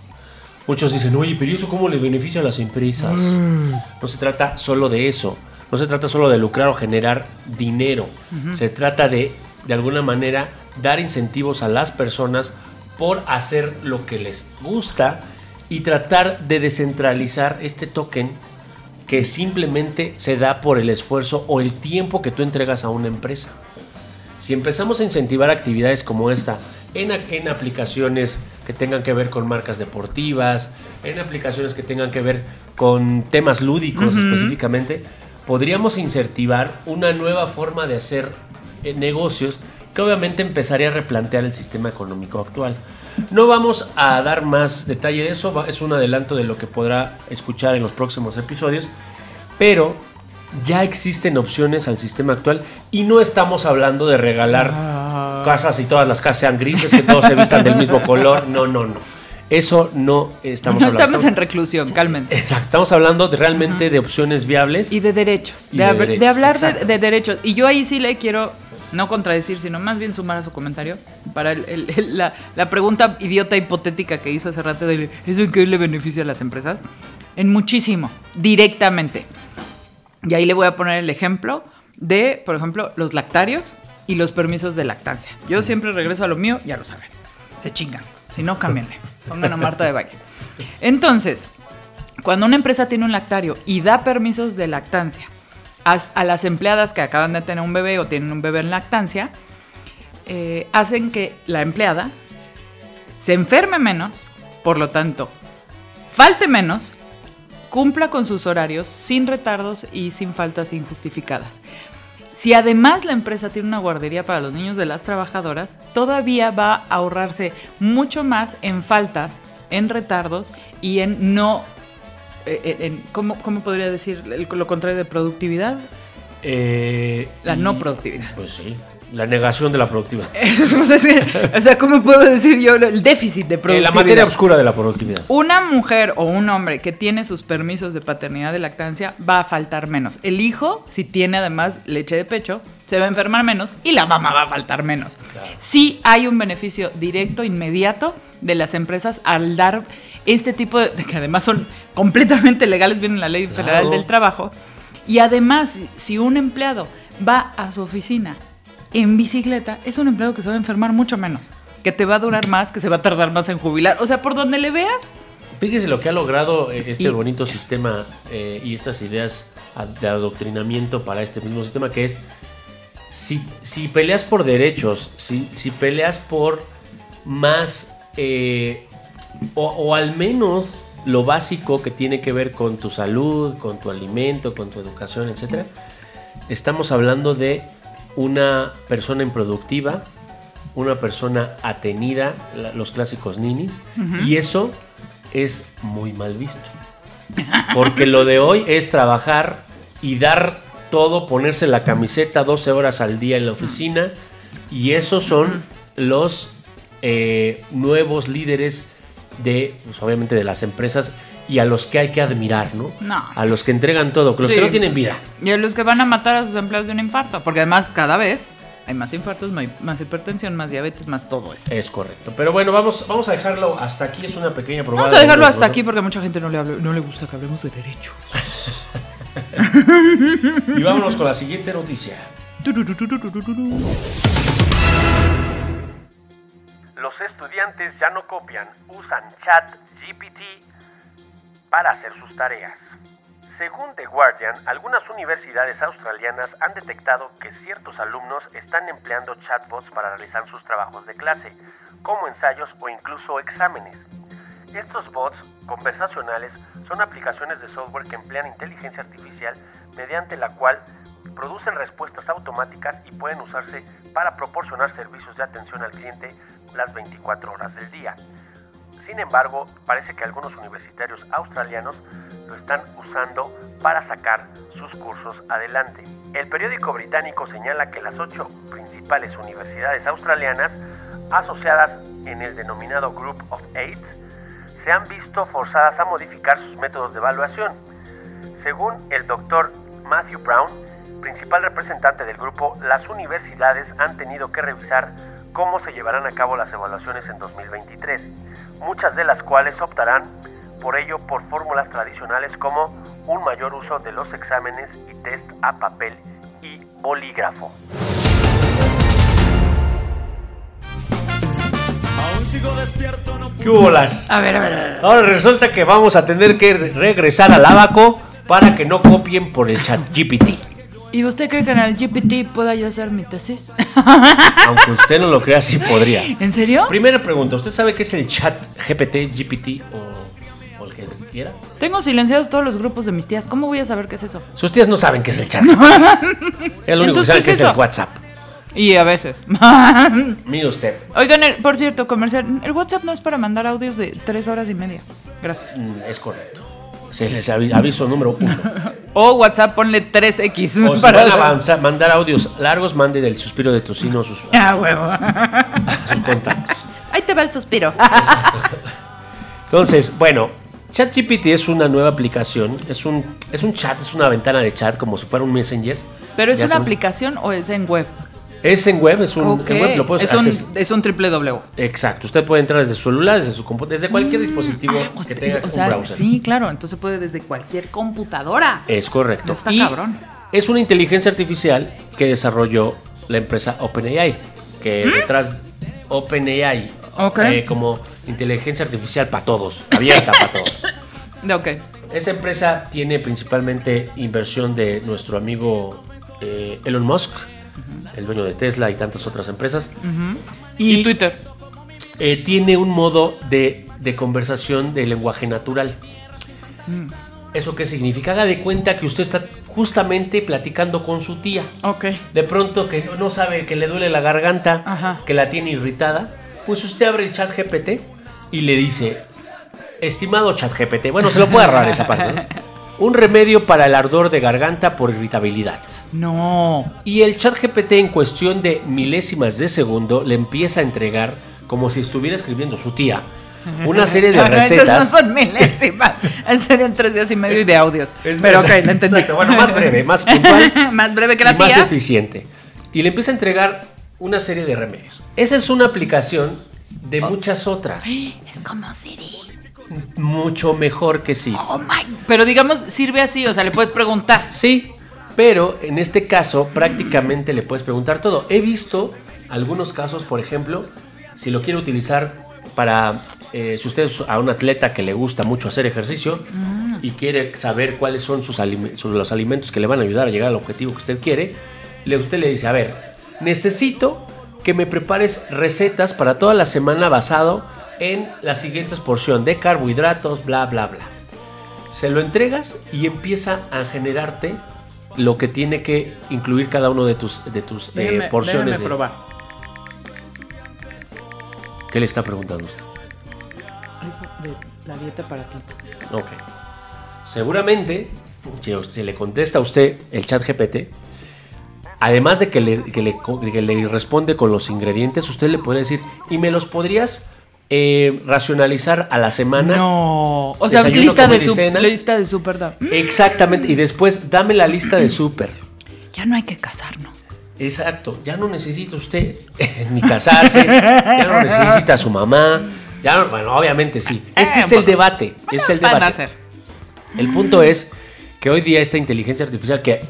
Speaker 1: Muchos dicen, oye, pero ¿y eso cómo le beneficia a las empresas?
Speaker 2: Mm.
Speaker 1: No se trata solo de eso. No se trata solo de lucrar o generar dinero. Se trata de, de alguna manera, dar incentivos a las personas por hacer lo que les gusta y tratar de descentralizar este token que simplemente se da por el esfuerzo o el tiempo que tú entregas a una empresa. Si empezamos a incentivar actividades como esta en, aplicaciones que tengan que ver con marcas deportivas, en aplicaciones que tengan que ver con temas lúdicos específicamente, podríamos incentivar una nueva forma de hacer eh, negocios que obviamente empezaría a replantear el sistema económico actual. No vamos a dar más detalle de eso, es un adelanto de lo que podrá escuchar en los próximos episodios, pero ya existen opciones al sistema actual y no estamos hablando de regalar
Speaker 2: Ah.
Speaker 1: casas y todas las casas sean grises, que todos se vistan del mismo color. No, no, no. Eso no estamos
Speaker 2: No
Speaker 1: hablando.
Speaker 2: estamos en reclusión, cálmense.
Speaker 1: Exacto, estamos hablando de, realmente de opciones viables.
Speaker 2: Y de derechos.
Speaker 1: Y
Speaker 2: De, hablar de, derechos. Y yo ahí sí le quiero no contradecir, sino más bien sumar a su comentario para el- el- el- la, la pregunta idiota hipotética que hizo hace rato de ¿eso en qué le beneficia a las empresas? En muchísimo, directamente. Y ahí le voy a poner el ejemplo de, por ejemplo, los lactarios y los permisos de lactancia. Yo siempre regreso a lo mío, ya lo saben. Se chingan. Si no, cámbienle. Pongan a Marta de baile. Entonces, cuando una empresa tiene un lactario y da permisos de lactancia a, a las empleadas que acaban de tener un bebé o tienen un bebé en lactancia, eh, hacen que la empleada se enferme menos, por lo tanto, falte menos, cumpla con sus horarios sin retardos y sin faltas injustificadas. Si además la empresa tiene una guardería para los niños de las trabajadoras, todavía va a ahorrarse mucho más en faltas, en retardos y en no... eh, eh, en- ¿cómo, cómo podría decir lo contrario de productividad?
Speaker 1: Eh,
Speaker 2: La no productividad.
Speaker 1: Pues sí, la negación de la productividad. (laughs)
Speaker 2: o sea, ¿cómo puedo decir yo el déficit de productividad?
Speaker 1: la materia oscura de la productividad.
Speaker 2: Una mujer o un hombre que tiene sus permisos de paternidad de lactancia va a faltar menos. El hijo, si tiene además leche de pecho, se va a enfermar menos y la mamá va a faltar menos. Sí hay un beneficio directo, inmediato de las empresas al dar este tipo de, que además son completamente legales, viene la ley federal
Speaker 1: Claro.
Speaker 2: del trabajo. Y además, si un empleado va a su oficina en bicicleta, es un empleado que se va a enfermar mucho menos, que te va a durar más, que se va a tardar más en jubilar. O sea, por donde le veas,
Speaker 1: Fíjese lo que ha logrado eh, este
Speaker 2: Y-
Speaker 1: bonito sistema eh, y estas ideas de adoctrinamiento para este mismo sistema, que es, si, si peleas por derechos, si, si peleas por más, eh, o, o al menos lo básico que tiene que ver con tu salud, con tu alimento, con tu educación, etc., estamos hablando de una persona improductiva una persona atenida, la- los clásicos ninis, y eso es muy mal visto. Porque lo de hoy es trabajar y dar todo, ponerse la camiseta 12 horas al día en la oficina, y esos son los eh, nuevos líderes de, pues, obviamente, de las empresas y a los que hay que admirar, ¿no?
Speaker 2: No.
Speaker 1: A los que entregan todo, los
Speaker 2: Sí.
Speaker 1: que no tienen vida.
Speaker 2: Y a los que van a matar a sus empleados de un infarto. Porque además, cada vez hay más infartos, más, hipertensión, más diabetes, más todo eso.
Speaker 1: Es correcto. Pero bueno, vamos, vamos a dejarlo hasta aquí. Es una pequeña probada.
Speaker 2: Vamos a dejarlo
Speaker 1: de
Speaker 2: hasta aquí porque a mucha gente no le, habla- no le gusta que hablemos de derecho. (laughs)
Speaker 1: Y vámonos con la siguiente noticia. Los estudiantes ya no copian, usan chat GPT para hacer sus tareas. Según The Guardian, algunas universidades australianas han detectado que ciertos alumnos están empleando chatbots para realizar sus trabajos de clase, como ensayos o incluso exámenes. Estos bots conversacionales son aplicaciones de software que emplean inteligencia artificial mediante la cual producen respuestas automáticas y pueden usarse para proporcionar servicios de atención al cliente las 24 horas del día. Sin embargo, parece que algunos universitarios australianos lo están usando para sacar sus cursos adelante. El periódico británico señala que las ocho principales universidades australianas asociadas en el denominado Group of Eight se han visto forzadas a modificar sus métodos de evaluación. Según el doctor Matthew Brown, principal representante del grupo, las universidades han tenido que revisar cómo se llevarán a cabo las evaluaciones en 2023, muchas de las cuales optarán por ello por fórmulas tradicionales como un mayor uso de los exámenes y test a papel y bolígrafo. ¿Qué hubo las?
Speaker 2: A ver, a ver, a ver.
Speaker 1: Ahora resulta que vamos a tener que re- regresar al abaco para que no copien por el chat GPT.
Speaker 2: ¿Y usted cree que en el GPT pueda yo hacer mi tesis? (laughs)
Speaker 1: Aunque usted no lo crea, sí podría.
Speaker 2: ¿En serio?
Speaker 1: Primera pregunta, ¿usted sabe qué es el chat GPT, GPT o, o el que quiera?
Speaker 2: Tengo silenciados todos los grupos de mis tías. ¿Cómo voy a saber qué es eso?
Speaker 1: Sus tías no saben qué es el chat. (laughs) Es lo único que saben
Speaker 2: ¿qué
Speaker 1: que
Speaker 2: es
Speaker 1: es el? WhatsApp.
Speaker 2: Y a veces. (laughs)
Speaker 1: Mire usted,
Speaker 2: Oigan, el- por cierto, comercial. El WhatsApp no es para mandar audios de tres horas y media. Gracias.
Speaker 1: mm, es correcto. Se les avi- aviso número uno. (laughs)
Speaker 2: O WhatsApp, ponle 3X.
Speaker 1: O si van a avanzar, mandar audios largos, mande del suspiro de tocino a sus, (laughs)
Speaker 2: Ah, huevo.
Speaker 1: a sus contactos.
Speaker 2: Ahí te va el suspiro.
Speaker 1: Entonces, bueno, ChatGPT es una nueva aplicación, es un, es un chat, es una ventana de chat como si fuera un messenger.
Speaker 2: ¿Pero es
Speaker 1: Ya
Speaker 2: una aplicación o es en web?
Speaker 1: Es en web, es un en web, lo puedes
Speaker 2: es, un, es un triple W.
Speaker 1: Exacto, usted puede entrar desde su celular, desde su computadora, desde cualquier dispositivo
Speaker 2: Ah,
Speaker 1: que tenga
Speaker 2: o sea,
Speaker 1: un browser.
Speaker 2: Sí, claro. Entonces puede desde cualquier computadora.
Speaker 1: Es correcto.
Speaker 2: Está
Speaker 1: Y
Speaker 2: cabrón.
Speaker 1: Es una inteligencia artificial que desarrolló la empresa OpenAI, que detrás OpenAI
Speaker 2: ¿Mm?
Speaker 1: Eh, como inteligencia artificial para todos, abierta para todos. (laughs)
Speaker 2: Ok.
Speaker 1: Esa empresa tiene principalmente inversión de nuestro amigo eh, Elon Musk, el dueño de Tesla y tantas otras empresas.
Speaker 2: Y,
Speaker 1: Y,
Speaker 2: Twitter.
Speaker 1: eh, tiene un modo de, de conversación de lenguaje natural.
Speaker 2: Mm.
Speaker 1: ¿Eso qué significa? Haga de cuenta que usted está justamente platicando con su tía.
Speaker 2: Ok.
Speaker 1: De pronto que no, no sabe que le duele la garganta,
Speaker 2: Ajá.
Speaker 1: que la tiene irritada, pues usted abre el chat GPT y le dice, estimado chat GPT, bueno, se lo puede ahorrar esa parte, ¿no? (laughs) Un remedio para el ardor de garganta por irritabilidad.
Speaker 2: No.
Speaker 1: Y el chat GPT en cuestión de milésimas de segundo le empieza a entregar, como si estuviera escribiendo su tía, una serie de (laughs)
Speaker 2: No,
Speaker 1: recetas.
Speaker 2: no son milésimas. Serían tres días y medio de audios. (laughs)
Speaker 1: Es
Speaker 2: Pero
Speaker 1: más-
Speaker 2: ok, lo entendí.
Speaker 1: Exacto, bueno, más breve, más puntual. (laughs)
Speaker 2: más breve que la
Speaker 1: y más
Speaker 2: tía.
Speaker 1: eficiente. Y le empieza a entregar una serie de remedios. Esa es una aplicación de
Speaker 2: Oh.
Speaker 1: muchas otras. (gasps)
Speaker 2: Es como Siri.
Speaker 1: Mucho mejor que sí.
Speaker 2: Oh my. Pero digamos, sirve así, o sea, le puedes preguntar.
Speaker 1: Sí, pero en este caso prácticamente le puedes preguntar todo. He visto algunos casos, por ejemplo, si lo quiere utilizar para, eh, si usted es a un atleta que le gusta mucho hacer ejercicio y quiere saber cuáles son sus los alimentos que le van a ayudar a llegar al objetivo que usted quiere, le, usted le dice, a ver, necesito que me prepares recetas para toda la semana basado en la siguiente porción de carbohidratos, bla, bla, bla se lo entregas y empieza a generarte lo que tiene que incluir cada uno de tus, de tus eh, porciones. de-
Speaker 2: probar.
Speaker 1: ¿Qué le está preguntando usted?
Speaker 2: Eso de la dieta para ti.
Speaker 1: Ok. Seguramente, si le contesta a usted el chat GPT, además de que le, que le que le responde con los ingredientes, usted le puede decir, ¿y me los podrías eh, racionalizar a la semana?
Speaker 2: No. O sea, lista de,
Speaker 1: comida y
Speaker 2: su,
Speaker 1: cena.
Speaker 2: lista de súper. da-
Speaker 1: Exactamente, y después dame la lista de súper.
Speaker 2: Ya no hay que casarnos.
Speaker 1: Exacto, ya no necesita usted eh, ni casarse, ya no necesita a su mamá, ya no- bueno, obviamente sí. Ese es el debate, es el debate.
Speaker 2: hacer.
Speaker 1: El punto es que hoy día esta inteligencia artificial que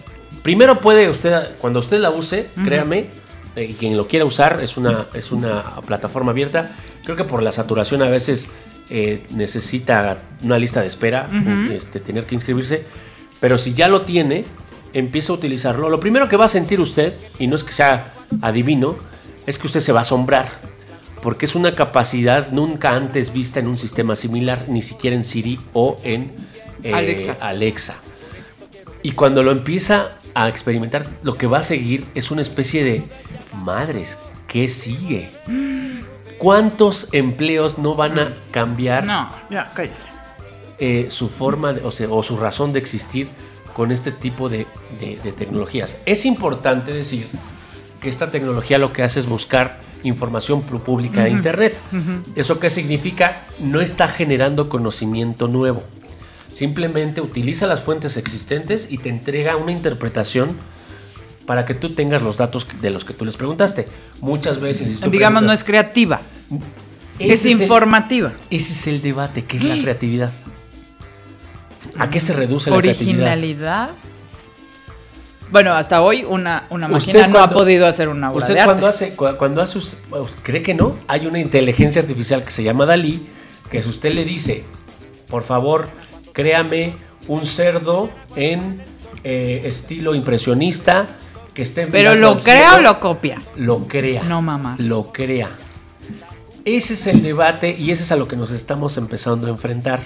Speaker 1: primero puede usted, cuando usted la use, créame, eh, y quien lo quiera usar es una, es una plataforma abierta, creo que por la saturación a veces eh, necesita una lista de espera, es- este, tener que inscribirse, pero si ya lo tiene, empieza a utilizarlo. Lo primero que va a sentir usted, y no es que sea adivino, es que usted se va a asombrar. Porque es una capacidad nunca antes vista en un sistema similar, ni siquiera en Siri o en eh,
Speaker 2: Alexa.
Speaker 1: Alexa. Y cuando lo empieza a experimentar, lo que va a seguir es una especie de madres. ¿Qué sigue? ¿Cuántos empleos no van a cambiar
Speaker 2: No, ya, cállese.
Speaker 1: eh, su forma de- o, sea, o su razón de existir con este tipo de, de- de tecnologías. Es importante decir que esta tecnología lo que hace es buscar información pública de Internet. ¿Eso qué significa? No está generando conocimiento nuevo. Simplemente utiliza las fuentes existentes y te entrega una interpretación para que tú tengas los datos de los que tú les preguntaste. Muchas veces... si
Speaker 2: Digamos, no es creativa. Es
Speaker 1: el-
Speaker 2: informativa.
Speaker 1: ese es el debate, ¿qué es la creatividad? ¿A qué se reduce la creatividad?
Speaker 2: Originalidad. Bueno, hasta hoy una, una máquina no ha podido hacer una obra
Speaker 1: Usted
Speaker 2: de arte.
Speaker 1: cuando hace, cu- cuando hace, cree que no, hay una inteligencia artificial que se llama Dalí, que si usted le dice, por favor, créame un cerdo en eh, estilo impresionista, que esté
Speaker 2: Pero lo crea o
Speaker 1: cielo",
Speaker 2: lo copia.
Speaker 1: Lo crea.
Speaker 2: No, mamá.
Speaker 1: Lo crea. Ese es el debate y ese es a lo que nos estamos empezando a enfrentar.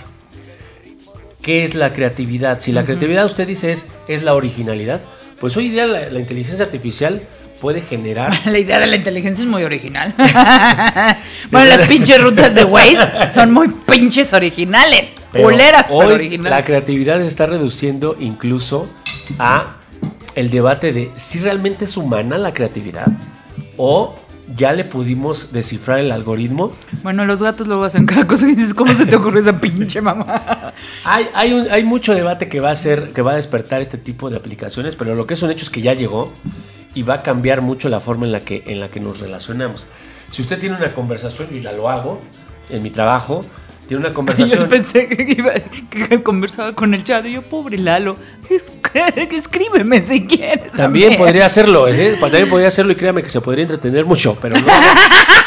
Speaker 1: ¿Qué es la creatividad? Si la creatividad usted dice es, es la originalidad, pues hoy día la, la inteligencia artificial puede generar... (laughs)
Speaker 2: La idea de la inteligencia es muy original. (laughs) bueno, las pinches rutas de Waze son muy pinches originales.
Speaker 1: pero
Speaker 2: Culeras,
Speaker 1: hoy
Speaker 2: pero originales.
Speaker 1: La creatividad se está reduciendo incluso a el debate de si realmente es humana la creatividad o ya le pudimos descifrar el algoritmo
Speaker 2: Bueno, los gatos luego hacen cada cosa y dices, ¿cómo se te ocurre esa pinche mamá? (laughs)
Speaker 1: Hay, hay, un- hay mucho debate que va a hacer, que va a despertar este tipo de aplicaciones, pero lo que es un hecho es que ya llegó y va a cambiar mucho la forma en la que, en la que nos relacionamos. Si usted tiene una conversación, yo ya lo hago en mi trabajo, tiene una (laughs)
Speaker 2: Yo
Speaker 1: conversación.
Speaker 2: pensé que, iba- que conversaba con el chat y yo, pobre Lalo, es- escríbeme si quieres.
Speaker 1: También
Speaker 2: amiga".
Speaker 1: podría hacerlo, ¿eh? (laughs) también podría hacerlo y créame que se podría entretener mucho, pero no,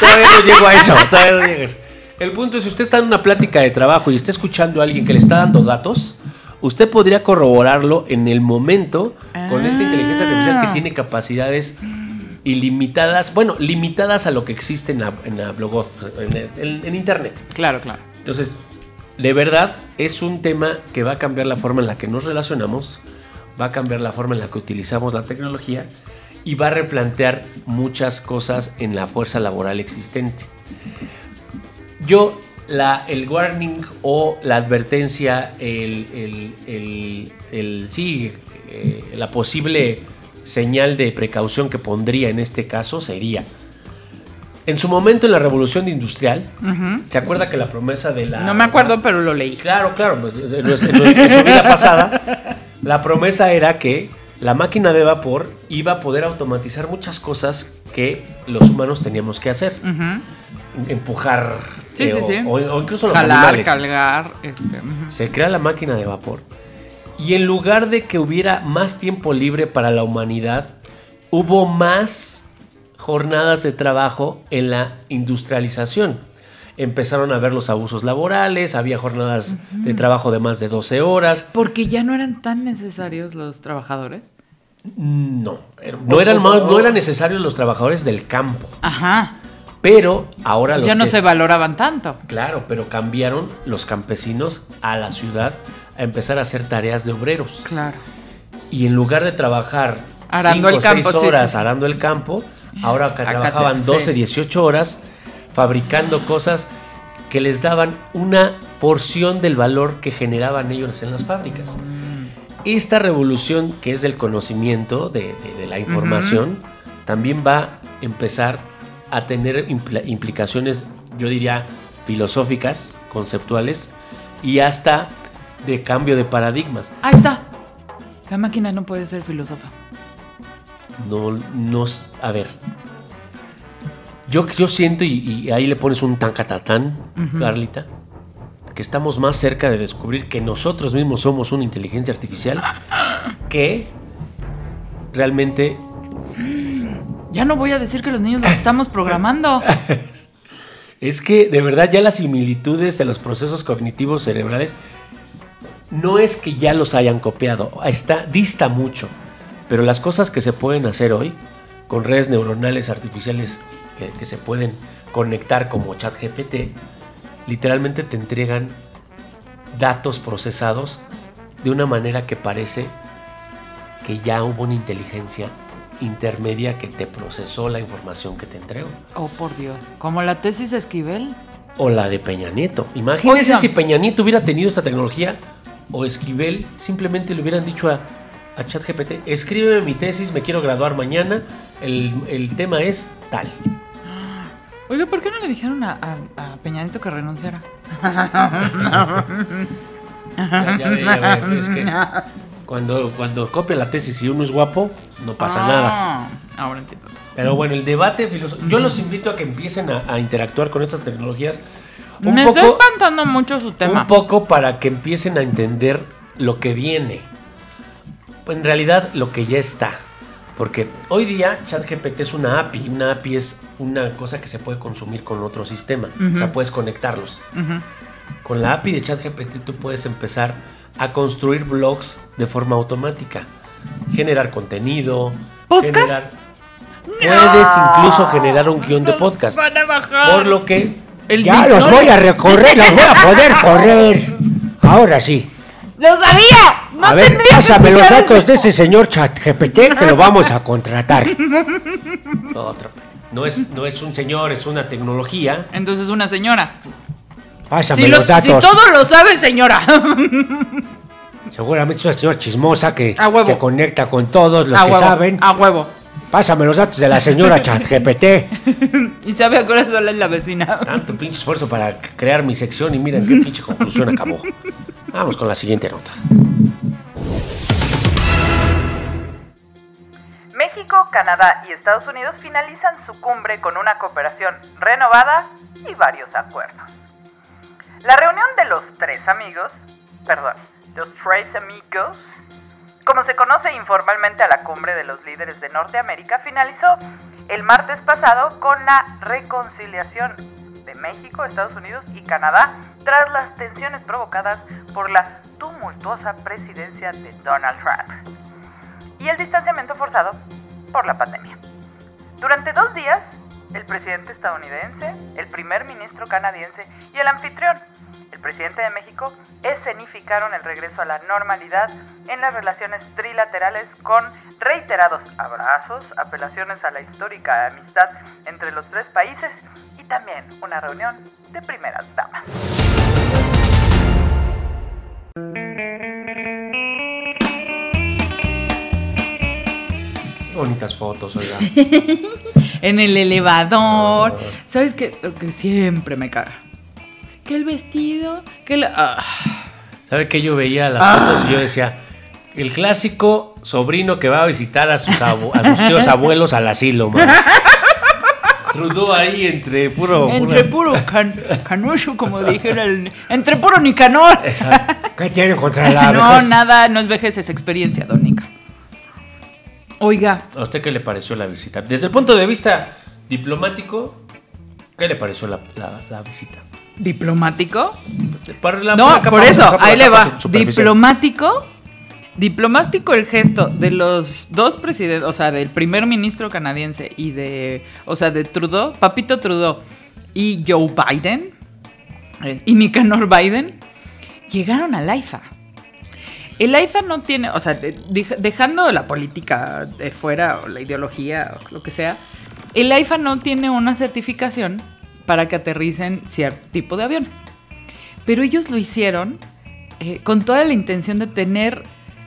Speaker 1: todavía no llego a eso, todavía no eso. El punto es, si usted está en una plática de trabajo y está escuchando a alguien que le está dando datos, usted podría corroborarlo en el momento con esta inteligencia artificial que
Speaker 2: Ah.
Speaker 1: tiene capacidades ilimitadas, bueno, limitadas a lo que existe en la, en la en- en internet.
Speaker 2: Claro, claro.
Speaker 1: Entonces, de verdad es un tema que va a cambiar la forma en la que nos relacionamos, va a cambiar la forma en la que utilizamos la tecnología y va a replantear muchas cosas en la fuerza laboral existente. Yo, la, el warning o la advertencia, el, el- el- sí, eh, la posible señal de precaución que pondría en este caso sería, en su momento en la revolución industrial, ¿se acuerda que la promesa de la...
Speaker 2: No me acuerdo, pero lo leí.
Speaker 1: Claro, claro, en, nuestra- en su vida pasada, la promesa era que la máquina de vapor iba a poder automatizar muchas cosas que los humanos teníamos que hacer. Empujar,
Speaker 2: Sí,
Speaker 1: eh,
Speaker 2: sí,
Speaker 1: o,
Speaker 2: sí.
Speaker 1: o- o incluso los
Speaker 2: Jalar,
Speaker 1: animales.
Speaker 2: cargar. este, ujú.
Speaker 1: Se crea la máquina de vapor y en lugar de que hubiera más tiempo libre para la humanidad, hubo más jornadas de trabajo en la industrialización. Empezaron a ver los abusos laborales, había jornadas de trabajo de más de 12 horas.
Speaker 2: Porque ya no eran tan necesarios los trabajadores.
Speaker 1: No, no eran, más- no eran necesarios los trabajadores del campo,
Speaker 2: Ajá.
Speaker 1: pero ahora
Speaker 2: Pues
Speaker 1: los
Speaker 2: ya no
Speaker 1: que-
Speaker 2: se valoraban tanto.
Speaker 1: Claro, pero cambiaron los campesinos a la ciudad a empezar a hacer tareas de obreros.
Speaker 2: Claro.
Speaker 1: Y en lugar de trabajar
Speaker 2: Arando
Speaker 1: cinco
Speaker 2: el campo,
Speaker 1: o seis
Speaker 2: sí,
Speaker 1: horas
Speaker 2: sí.
Speaker 1: arando el campo, ahora
Speaker 2: Acá
Speaker 1: trabajaban
Speaker 2: te-
Speaker 1: 12,
Speaker 2: sí.
Speaker 1: 18 horas, fabricando cosas que les daban una porción del valor que generaban ellos en las fábricas. Esta revolución que es del conocimiento, de, de- de la información, también va a empezar a tener impl- implicaciones, yo diría, filosóficas, conceptuales y hasta de cambio de paradigmas.
Speaker 2: Ahí está. La máquina no puede ser filósofa.
Speaker 1: No, no, a ver. Yo, yo siento, y, y ahí le pones un tancatatán, Carlita, que estamos más cerca de descubrir que nosotros mismos somos una inteligencia artificial que realmente
Speaker 2: Ya no voy a decir que los niños los estamos programando. (laughs)
Speaker 1: es que de verdad ya las similitudes de los procesos cognitivos cerebrales no es que ya los hayan copiado, está, dista mucho, pero las cosas que se pueden hacer hoy con redes neuronales artificiales que, que se pueden conectar como ChatGPT, literalmente te entregan datos procesados de una manera que parece que ya hubo una inteligencia intermedia que te procesó la información que te entregó.
Speaker 2: Oh, por Dios. Como la tesis Esquivel.
Speaker 1: O la de Peña Nieto. Imagínense si Peña Nieto hubiera tenido esta tecnología o Esquivel simplemente le hubieran dicho a, a ChatGPT, escríbeme mi tesis, me quiero graduar mañana, el, el tema es tal.
Speaker 2: Oiga, ¿por qué no le dijeron a, a, a Peñanito que renunciara?
Speaker 1: Ya, ya ve, ya ve, es que cuando, cuando copia la tesis y uno es guapo, no pasa nada.
Speaker 2: Ah, Ahora entiendo.
Speaker 1: Pero bueno, el debate filosófico, yo los invito a que empiecen a, a interactuar con estas tecnologías. Un
Speaker 2: Me está espantando mucho su tema.
Speaker 1: Un poco para que empiecen a entender lo que viene. En realidad, lo que ya está. Porque hoy día ChatGPT es una API. Una API es una cosa que se puede consumir con otro sistema. O sea, puedes conectarlos. Con la API de ChatGPT tú puedes empezar a construir blogs de forma automática. Generar contenido.
Speaker 2: ¿Podcast?
Speaker 1: Generar... Puedes incluso generar un guion de podcast.
Speaker 2: Van a bajar.
Speaker 1: Por lo que
Speaker 2: El
Speaker 5: Ya los voy a recorrer, los voy a poder correr. (laughs) Ahora sí.
Speaker 2: ¡Lo sabía! No
Speaker 5: a ver,
Speaker 2: tendría que
Speaker 5: pásame los datos
Speaker 2: eso.
Speaker 5: de ese señor ChatGPT que lo vamos a contratar. (laughs)
Speaker 1: Otra. No es, no es un señor, es una tecnología.
Speaker 2: Entonces una señora.
Speaker 5: Pásame
Speaker 2: Si, lo-
Speaker 5: los
Speaker 2: si
Speaker 5: datos.
Speaker 2: todo lo sabe, señora. (laughs)
Speaker 5: Seguramente es una señora chismosa que
Speaker 2: A huevo.
Speaker 5: se conecta con todos los
Speaker 2: a
Speaker 5: que
Speaker 2: huevo.
Speaker 5: saben.
Speaker 2: A huevo.
Speaker 5: Pásame los datos de la señora (laughs) ChatGPT.
Speaker 2: Y sabe a qué hora sola es la vecina.
Speaker 1: Tanto pinche esfuerzo para crear mi sección y miren qué pinche conclusión acabó. Vamos con la siguiente nota.
Speaker 3: México, Canadá y Estados Unidos finalizan su cumbre con una cooperación renovada y varios acuerdos. La reunión de los tres amigos, perdón, los tres amigos, como se conoce informalmente a la cumbre de los líderes de Norteamérica, finalizó el martes pasado con la reconciliación México, Estados Unidos y Canadá tras las tensiones provocadas por la tumultuosa presidencia de Donald Trump y el distanciamiento forzado por la pandemia. Durante dos días, el presidente estadounidense, el primer ministro canadiense y el anfitrión, el presidente de México, escenificaron el regreso a la normalidad en las relaciones trilaterales con reiterados abrazos, apelaciones a la histórica amistad entre los tres países también una reunión de primeras damas.
Speaker 1: Qué bonitas fotos, oiga. (laughs)
Speaker 2: En el elevador. ¿Sabes qué? Lo que siempre me caga. Que el vestido, que la... ah.
Speaker 1: ¿Sabe qué? Yo veía las fotos y yo decía, el clásico sobrino que va a visitar a sus, abu- a sus tíos abuelos al asilo, man. Trudeau ahí entre puro...
Speaker 2: Entre
Speaker 1: pura-
Speaker 2: puro can, canocho, como dijera el... Entre puro Nicanor.
Speaker 5: ¿Qué tienen contra la
Speaker 2: No,
Speaker 5: vejez?
Speaker 2: nada, no es vejez, es experiencia, don Nica. Oiga,
Speaker 1: ¿A usted qué le pareció la visita? Desde el punto de vista diplomático, ¿qué le pareció la, la- la visita?
Speaker 2: ¿diplomático?
Speaker 1: Para la-
Speaker 2: No,
Speaker 1: capa-
Speaker 2: por eso,
Speaker 1: por la
Speaker 2: ahí le va. Diplomático. Diplomático el gesto de los dos presidentes, o sea, del primer ministro canadiense y de, o sea, de Trudeau, Papito Trudeau y Joe Biden eh, y Nicanor Biden llegaron al AIFA. El AIFA no tiene, o sea, de- dej- dejando la política fuera o la ideología o lo que sea, el AIFA no tiene una certificación para que aterricen cierto tipo de aviones. Pero ellos lo hicieron eh, con toda la intención de tener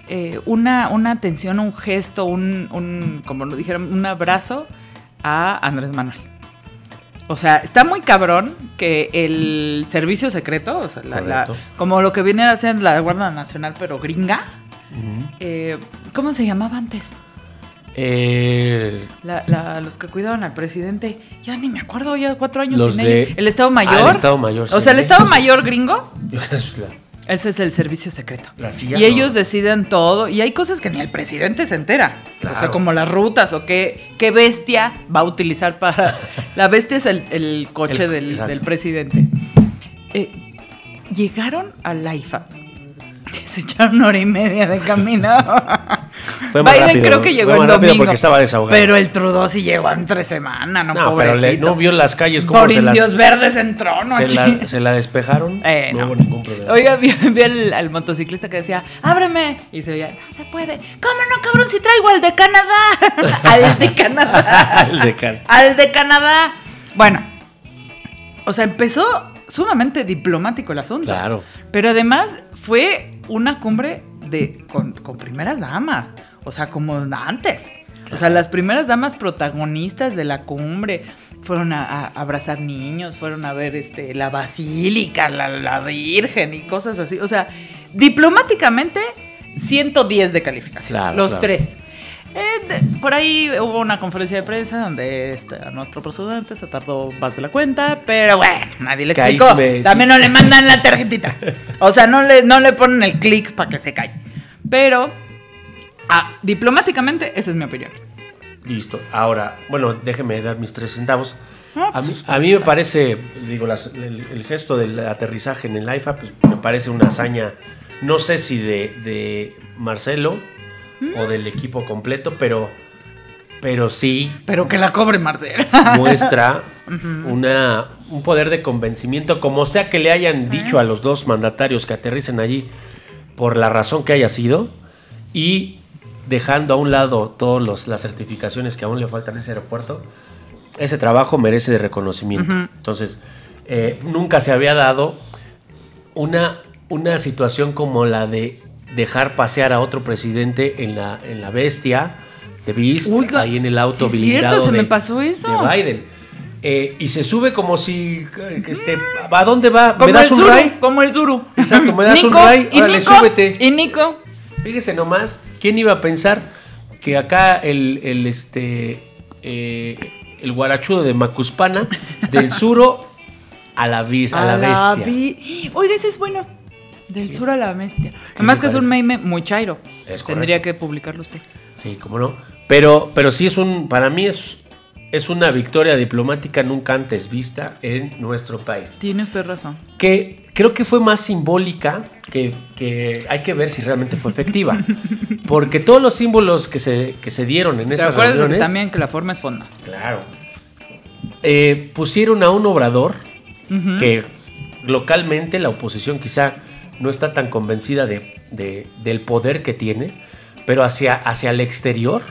Speaker 2: eh, una, una atención, un gesto, un, un, como lo dijeron, un abrazo a Andrés Manuel. O sea, está muy cabrón que el servicio secreto, o sea, la- como lo que viene a ser la Guardia Nacional, pero gringa, eh, ¿cómo se llamaba antes?
Speaker 1: Eh,
Speaker 2: La- la- los que cuidaban al presidente, ya ni me acuerdo, ya cuatro años sin
Speaker 1: de-
Speaker 2: ellos. El Estado
Speaker 1: Ah,
Speaker 2: Mayor.
Speaker 1: el Estado Mayor,
Speaker 2: O
Speaker 1: sí.
Speaker 2: sea, el Estado Mayor gringo, (laughs) ese es el servicio secreto.
Speaker 1: La CIA
Speaker 2: y
Speaker 1: no.
Speaker 2: ellos deciden todo. Y hay cosas que ni el presidente se entera. O sea, como las rutas o qué, qué bestia va a utilizar para... (laughs) La bestia es el, el coche
Speaker 1: El-
Speaker 2: del, del presidente. Eh, llegaron al AIFA. (laughs) Se echaron una hora y media de camino. (laughs)
Speaker 1: Fue
Speaker 2: Biden
Speaker 1: rápido,
Speaker 2: creo que llegó
Speaker 1: fue rápido
Speaker 2: domingo.
Speaker 1: porque estaba desahogado.
Speaker 2: Pero el Trudeau sí llegó entre semana, no,
Speaker 1: No, pero le-
Speaker 2: pobrecito.
Speaker 1: no vio las calles como
Speaker 2: Por
Speaker 1: se las-
Speaker 2: indios verdes entró, ¿no?
Speaker 1: se, la, se la despejaron.
Speaker 2: Eh,
Speaker 1: no,
Speaker 2: no.
Speaker 1: hubo ningún problema.
Speaker 2: Oiga, vi, vi al, al motociclista que decía, ábreme. Y se veía, no se puede. ¿Cómo no, cabrón? Si traigo al de Canadá. (laughs) al de Canadá. (laughs)
Speaker 1: Al de Can-
Speaker 2: al de Canadá. Bueno, o sea, empezó sumamente diplomático el asunto.
Speaker 1: Claro.
Speaker 2: Pero además fue una cumbre de, con, con primeras damas. O sea, como antes. O sea, las primeras damas protagonistas de la cumbre fueron a, a abrazar niños, fueron a ver este, la basílica, la, la Virgen y cosas así. O sea, diplomáticamente, 110 de calificación.
Speaker 1: Claro,
Speaker 2: los
Speaker 1: claro.
Speaker 2: tres. Eh, de- por ahí hubo una conferencia de prensa donde este, nuestro presidente se tardó más de la cuenta, pero bueno, nadie le explicó. También
Speaker 1: sí.
Speaker 2: no le mandan la tarjetita. (laughs) O sea, no le, no le ponen el clic para que se calle. Pero, ah, diplomáticamente, esa es mi opinión.
Speaker 1: Listo. Ahora, bueno, déjeme dar mis tres centavos.
Speaker 2: No,
Speaker 1: A
Speaker 2: pues,
Speaker 1: mí, a mí me parece, digo, las- el, el gesto del aterrizaje en el AIFA, pues me parece una hazaña, no sé si de, de Marcelo o del equipo completo, pero, pero sí
Speaker 2: Pero que la cobre Marcela.
Speaker 1: muestra (laughs) una, un poder de convencimiento, como sea que le hayan dicho a los dos mandatarios que aterricen allí, por la razón que haya sido, y dejando a un lado todas las certificaciones que aún le faltan a ese aeropuerto, ese trabajo merece de reconocimiento. Entonces, eh, nunca se había dado una, una situación como la de dejar pasear a otro presidente en la, en la bestia de Beast,
Speaker 2: Oiga,
Speaker 1: ahí en el auto
Speaker 2: sí es cierto,
Speaker 1: blindado
Speaker 2: se me pasó eso.
Speaker 1: de Biden. Eh, y se sube como si. que este, ¿A dónde va?
Speaker 2: Como
Speaker 1: ¿Me das
Speaker 2: el
Speaker 1: un
Speaker 2: Zuru,
Speaker 1: ray?
Speaker 2: Como el Zuru.
Speaker 1: Exacto, me das un
Speaker 2: Nico,
Speaker 1: ray,
Speaker 2: Y
Speaker 1: órale,
Speaker 2: Nico,
Speaker 1: súbete.
Speaker 2: Y Nico.
Speaker 1: Fíjese nomás, ¿quién iba a pensar que acá el, el, este eh, el guarachudo de Macuspana, (laughs) del suro a la, bis- a la bestia?
Speaker 2: vi- Oiga, ese es bueno. Del sur a la bestia. Además que es un meme muy chairo.
Speaker 1: Es
Speaker 2: Tendría que publicarlo usted.
Speaker 1: Sí, cómo no. Pero, pero sí es un, para mí es, es una victoria diplomática nunca antes vista en nuestro país.
Speaker 2: Tiene usted razón.
Speaker 1: que creo que fue más simbólica que, que hay que ver si realmente fue efectiva. (laughs) Porque todos los símbolos que se, que se dieron en
Speaker 2: ¿Te
Speaker 1: esas reuniones,
Speaker 2: también que la forma es fonda?
Speaker 1: claro, eh, pusieron a un obrador que localmente la oposición quizá no está tan convencida de, de- del poder que tiene, pero hacia, hacia el exterior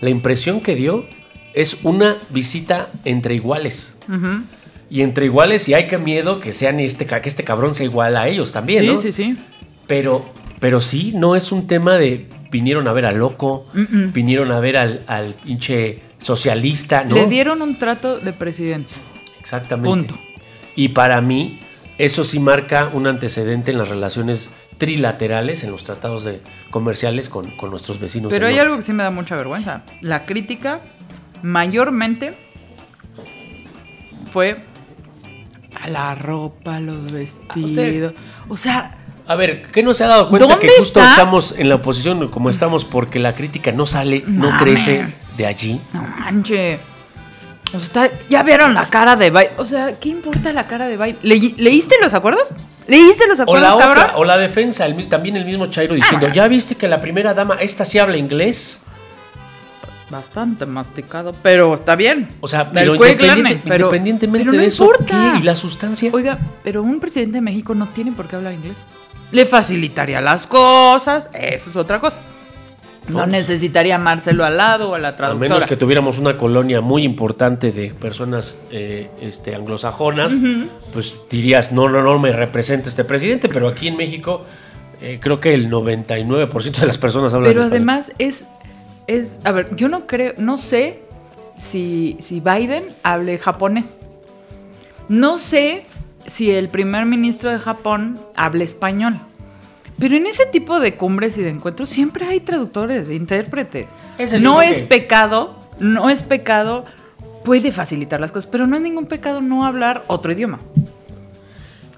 Speaker 1: la impresión que dio es una visita entre iguales. Y entre iguales, y hay que miedo que sean este, que este cabrón sea igual a ellos también,
Speaker 2: sí,
Speaker 1: ¿no?
Speaker 2: sí, sí.
Speaker 1: Pero, pero sí, no es un tema de vinieron a ver al loco, vinieron a ver al, al pinche socialista, ¿no?
Speaker 2: Le dieron un trato de presidente.
Speaker 1: Exactamente.
Speaker 2: Punto.
Speaker 1: Y para mí, eso sí marca un antecedente en las relaciones trilaterales, en los tratados de, comerciales con, con nuestros vecinos.
Speaker 2: Pero hay
Speaker 1: norte.
Speaker 2: algo que sí me da mucha vergüenza. La crítica mayormente fue a la ropa, los vestidos. O sea,
Speaker 1: A ver, ¿qué no se ha dado cuenta
Speaker 2: ¿Dónde
Speaker 1: que justo
Speaker 2: está?
Speaker 1: estamos en la oposición como estamos porque la crítica no sale, no crece de allí?
Speaker 2: no manche. O sea, ya vieron la cara de Biden. O sea, ¿qué importa la cara de Biden? ¿Leí- ¿Leíste los acuerdos? ¿Leíste los
Speaker 1: O
Speaker 2: acuerdos,
Speaker 1: la
Speaker 2: cabrón?
Speaker 1: otra, o la defensa, el también el mismo Chairo diciendo, ¿ya viste que la primera dama, esta sí habla inglés?
Speaker 2: Bastante masticado, pero está bien.
Speaker 1: O sea, pero independiente-
Speaker 2: learning, pero-
Speaker 1: independientemente
Speaker 2: pero no
Speaker 1: de eso. ¿qué? ¿Y la sustancia?
Speaker 2: Oiga, pero un presidente de México no tiene por qué hablar inglés. Le facilitaría las cosas, eso es otra cosa. No necesitaría Marcelo al lado o a la
Speaker 1: A
Speaker 2: traductora.
Speaker 1: menos que tuviéramos una colonia muy importante de personas eh, este, anglosajonas, pues dirías, no, no, no me representa este presidente, pero aquí en México eh, creo que el 99% de las personas hablan
Speaker 2: Pero
Speaker 1: español.
Speaker 2: además es, es, a ver, yo no creo, no sé si, si Biden hable japonés. No sé si el primer ministro de Japón hable español. Pero en ese tipo de cumbres y de encuentros siempre hay traductores, e intérpretes.
Speaker 1: Es
Speaker 2: no es
Speaker 1: que-
Speaker 2: pecado, no es pecado, puede facilitar las cosas, pero no es ningún pecado no hablar otro idioma.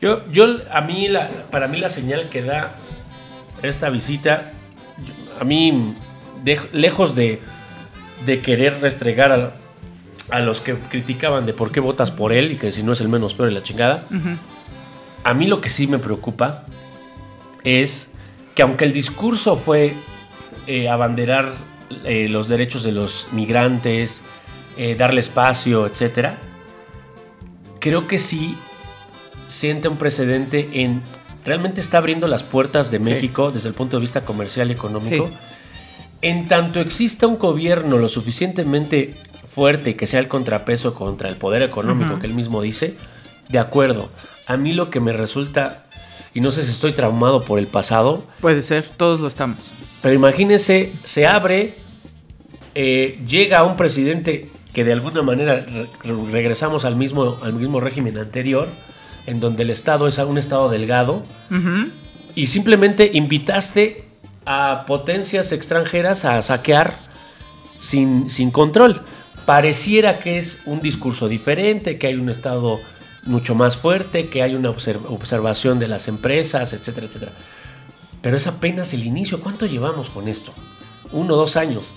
Speaker 1: Yo, yo, a mí, la, para mí la señal que da esta visita, yo- a mí, de- lejos de, de querer restregar a, a los que criticaban de por qué votas por él y que si no es el menos peor de la chingada, a mí lo que sí me preocupa es que aunque el discurso fue eh, abanderar eh, los derechos de los migrantes, eh, darle espacio, etcétera, creo que sí siente un precedente en realmente está abriendo las puertas de México desde el punto de vista comercial y económico.
Speaker 2: Sí.
Speaker 1: En tanto exista un gobierno lo suficientemente fuerte y que sea el contrapeso contra el poder económico que él mismo dice, de acuerdo. A mí lo que me resulta, y no sé si estoy traumado por el pasado,
Speaker 2: Puede ser, todos lo estamos.
Speaker 1: pero imagínense, se abre, eh, llega un presidente que de alguna manera re- re- regresamos al mismo, al mismo régimen anterior, en donde el Estado es un Estado delgado, y simplemente invitaste a potencias extranjeras a saquear sin, sin control. Pareciera que es un discurso diferente, que hay un Estado mucho más fuerte, que hay una obser- observación de las empresas, etcétera, etcétera. Pero es apenas el inicio. ¿Cuánto llevamos con esto? Uno, dos años.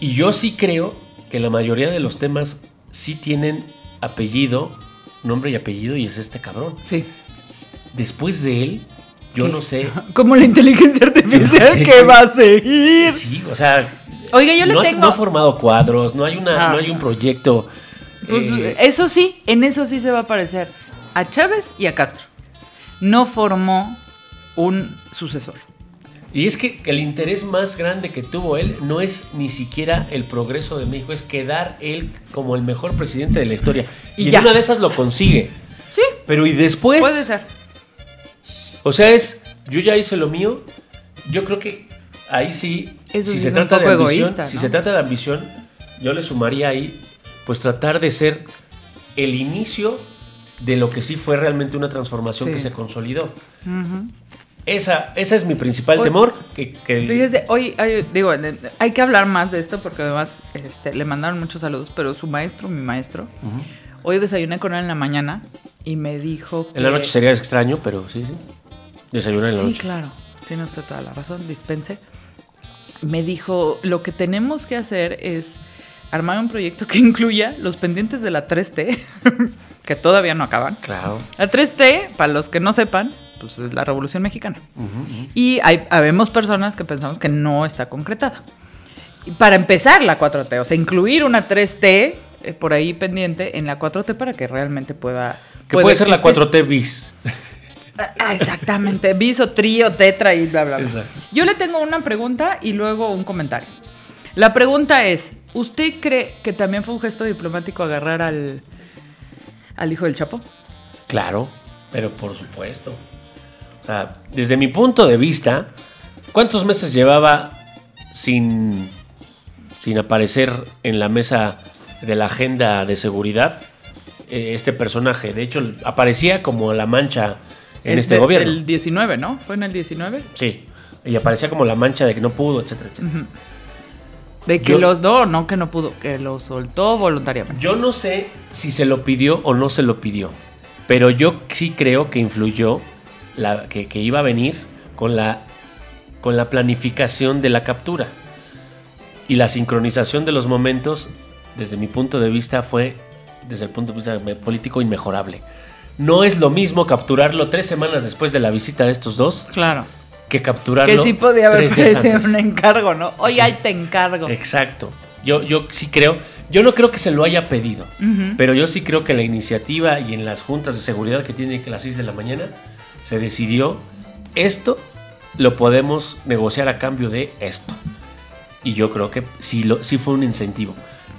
Speaker 1: Y yo sí creo que la mayoría de los temas sí tienen apellido, nombre y apellido, y es este cabrón.
Speaker 2: Sí.
Speaker 1: Después de él, yo
Speaker 2: ¿Qué?
Speaker 1: no sé. (laughs)
Speaker 2: Como la inteligencia artificial
Speaker 1: sé
Speaker 2: que
Speaker 1: qué-
Speaker 2: va a seguir.
Speaker 1: Sí, o sea.
Speaker 2: Oiga, yo le
Speaker 1: no,
Speaker 2: tengo-
Speaker 1: no ha formado cuadros, no hay, una,
Speaker 2: Ah.
Speaker 1: no hay un proyecto.
Speaker 2: Pues,
Speaker 1: eh,
Speaker 2: eso sí, en eso sí se va a parecer a Chávez y a Castro. No formó un sucesor.
Speaker 1: Y es que el interés más grande que tuvo él no es ni siquiera el progreso de México, es quedar él como el mejor presidente de la historia.
Speaker 2: Y
Speaker 1: Y, en
Speaker 2: ya.
Speaker 1: una de esas lo consigue.
Speaker 2: Sí,
Speaker 1: Pero y después.
Speaker 2: puede ser.
Speaker 1: O sea, es. Yo ya hice lo mío. Yo creo que ahí sí.
Speaker 2: Eso
Speaker 1: si
Speaker 2: sí
Speaker 1: se trata de ambición.
Speaker 2: egoísta,
Speaker 1: Si se trata de ambición, yo le sumaría ahí. Pues tratar de ser el inicio de lo que sí fue realmente una transformación
Speaker 2: Sí.
Speaker 1: que se consolidó. Esa, esa es mi principal temor. Que, que-
Speaker 2: Fíjese, hoy, hay- digo, hay que hablar más de esto porque además este, le mandaron muchos saludos, pero su maestro, mi maestro, hoy desayuné con él en la mañana y me dijo que...
Speaker 1: en la noche sería extraño, pero sí, sí. Desayunar en la
Speaker 2: Sí,
Speaker 1: noche.
Speaker 2: claro, tiene usted toda la razón, dispense. Me dijo, lo que tenemos que hacer es armar un proyecto que (laughs) incluya los pendientes de la 3T, (laughs) que todavía no acaban.
Speaker 1: Claro.
Speaker 2: La 3T, para los que no sepan, pues es la Revolución Mexicana. Y hay, habemos personas que pensamos que no está concretada. Y para empezar la 4T, o sea, incluir una 3T eh, por ahí pendiente en la 4T para que realmente pueda...
Speaker 1: Que puede ser la
Speaker 2: existir.
Speaker 1: 4T bis. (laughs)
Speaker 2: Ah, Exactamente, biso, trío, tetra y bla, bla, bla. Yo le tengo una pregunta y luego un comentario. La pregunta es, ¿usted cree que también fue un gesto diplomático agarrar al, al hijo del Chapo?
Speaker 1: Claro, pero por supuesto. O sea, desde mi punto de vista, ¿cuántos meses llevaba sin, sin aparecer en la mesa de la agenda de seguridad eh, este personaje? De hecho, aparecía como la mancha en
Speaker 2: El
Speaker 1: este
Speaker 2: de-
Speaker 1: gobierno.
Speaker 2: El 19, ¿no? ¿Fue en el 19?
Speaker 1: Sí, y aparecía como la mancha de que no pudo, etcétera, etcétera.
Speaker 2: De que
Speaker 1: Yo-
Speaker 2: los no, no que no pudo, que lo soltó voluntariamente.
Speaker 1: Yo no sé si se lo pidió o no se lo pidió, pero yo sí creo que influyó la, que, que iba a venir con la, con la planificación de la captura. Y la sincronización de los momentos, desde mi punto de vista, fue, desde el punto de vista político, inmejorable. No es lo mismo capturarlo tres semanas después de la visita de estos dos
Speaker 2: Claro.
Speaker 1: que capturarlo
Speaker 2: Que sí podía haber
Speaker 1: antes.
Speaker 2: un encargo, ¿no? Oye, ahí te encargo.
Speaker 1: Exacto. Yo, yo sí creo, yo no creo que se lo haya pedido, pero yo sí creo que la iniciativa y en las juntas de seguridad que tienen que las 6 de la mañana se decidió esto lo podemos negociar a cambio de esto. y yo creo que sí, lo, sí fue un incentivo.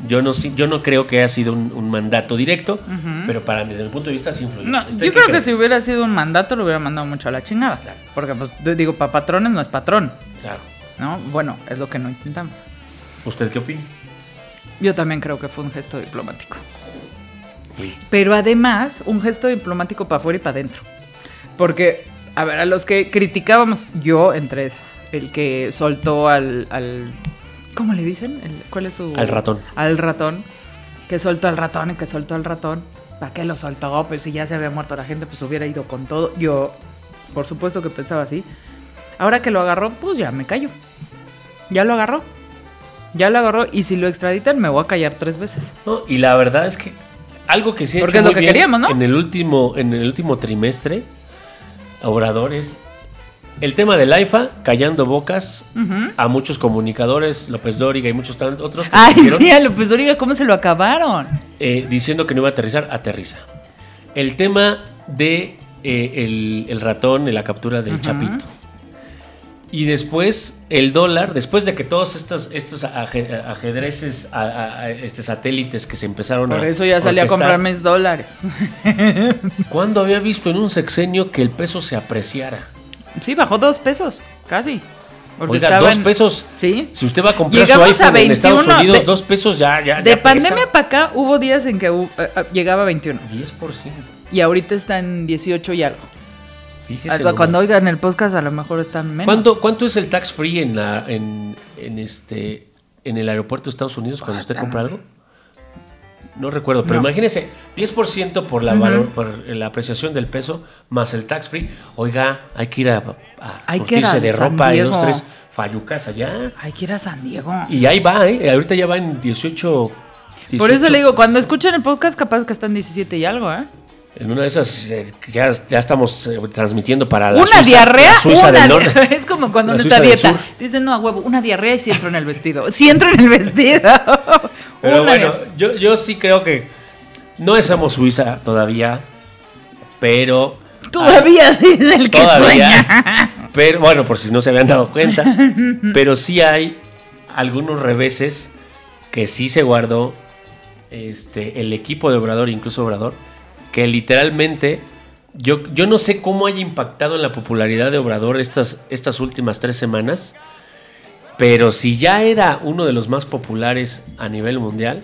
Speaker 1: Yo no, sí- yo no creo que haya sido un, un mandato directo, pero para mí, desde mi punto de vista, sí influyó.
Speaker 2: No,
Speaker 1: ¿Usted
Speaker 2: yo creo que
Speaker 1: cree?
Speaker 2: si hubiera sido un mandato lo hubiera mandado mucho a la chingada.
Speaker 1: Claro.
Speaker 2: Porque, pues, digo, para patrones no es patrón,
Speaker 1: Claro.
Speaker 2: ¿no? Bueno, es lo que no intentamos.
Speaker 1: ¿Usted qué opina?
Speaker 2: Yo también creo que fue un gesto diplomático. Pero además, un gesto diplomático para afuera y para adentro. Porque, a ver, a los que criticábamos, yo entre esas, el que soltó al. al ¿Cómo le dicen? ¿Cuál es su.?
Speaker 1: Al ratón.
Speaker 2: Al ratón. Que soltó al ratón y que soltó al ratón. ¿Para qué lo soltó? Pues si ya se había muerto la gente, pues hubiera ido con todo. Yo, por supuesto que pensaba así. Ahora que lo agarró, pues ya me callo. Ya lo agarró. Ya lo agarró. Y si lo extraditan, me voy a callar tres veces.
Speaker 1: No, y la verdad es que algo que sí
Speaker 2: Porque
Speaker 1: hecho
Speaker 2: es lo
Speaker 1: muy
Speaker 2: que
Speaker 1: bien
Speaker 2: queríamos, ¿no?
Speaker 1: En el último, en el último trimestre, Obrador es el tema del AIFA, callando bocas a muchos comunicadores, López Dóriga y muchos tan- otros que
Speaker 2: Ay, sí, a López Dóriga, ¿cómo se lo acabaron?
Speaker 1: eh, diciendo que no iba a aterrizar, aterriza. El tema de eh, el, el ratón, de la captura del Chapito. Y después el dólar, después de que todos estos, estos aje- ajedrezes, a- a- a- este, satélites que se empezaron a...
Speaker 2: Por eso ya salí a comprar mis dólares.
Speaker 1: ¿Cuándo había visto en un sexenio que el peso se apreciara?
Speaker 2: Sí, bajó dos pesos, casi. Porque
Speaker 1: Oiga, dos pesos.
Speaker 2: Sí.
Speaker 1: Si usted va a comprar
Speaker 2: Llegamos
Speaker 1: su
Speaker 2: a
Speaker 1: iPhone en Estados
Speaker 2: 21
Speaker 1: Unidos,
Speaker 2: de-
Speaker 1: dos pesos ya, ya.
Speaker 2: De
Speaker 1: ya
Speaker 2: pandemia para acá hubo días en que eh, eh, llegaba a 21.
Speaker 1: 10%.
Speaker 2: Y ahorita está en 18 y algo.
Speaker 1: Fíjese.
Speaker 2: Cuando oigan el podcast a lo mejor están menos.
Speaker 1: ¿Cuánto, ¿Cuánto es el tax free en, la, en, en este, en el aeropuerto de Estados Unidos cuando usted compra algo? No recuerdo, pero
Speaker 2: No.
Speaker 1: imagínese, 10% por la, valor, por la apreciación del peso más el tax free. Oiga, hay que ir a, a
Speaker 2: Hay que ir
Speaker 1: surtirse
Speaker 2: a
Speaker 1: de ropa y dos, tres fallucas allá.
Speaker 2: Hay que ir a San Diego.
Speaker 1: Y ahí va, ¿eh? Ahorita ya va en 18.
Speaker 2: Por eso
Speaker 1: 18.
Speaker 2: le digo, cuando escuchen el podcast, capaz que están 17 y algo, ¿eh?
Speaker 1: En una de esas, eh, ya, ya estamos eh, transmitiendo para la
Speaker 2: una
Speaker 1: Suiza,
Speaker 2: diarrea,
Speaker 1: la Suiza
Speaker 2: una
Speaker 1: del Norte. (laughs)
Speaker 2: Es como cuando uno está dieta. Dicen, no, a huevo, una diarrea y si entro en el vestido. Si entro en el vestido. (laughs)
Speaker 1: Pero
Speaker 2: Una
Speaker 1: bueno, yo, yo sí creo que no somos Suiza todavía, pero...
Speaker 2: Todavía (laughs) dice el que
Speaker 1: Todavía.
Speaker 2: sueña.
Speaker 1: Pero bueno, por si no se habían dado cuenta. pero sí hay algunos reveses que sí se guardó este, el equipo de Obrador, incluso Obrador, que literalmente yo, yo no sé cómo haya impactado en la popularidad de Obrador estas, estas últimas tres semanas. Pero si ya era uno de los más populares a nivel mundial,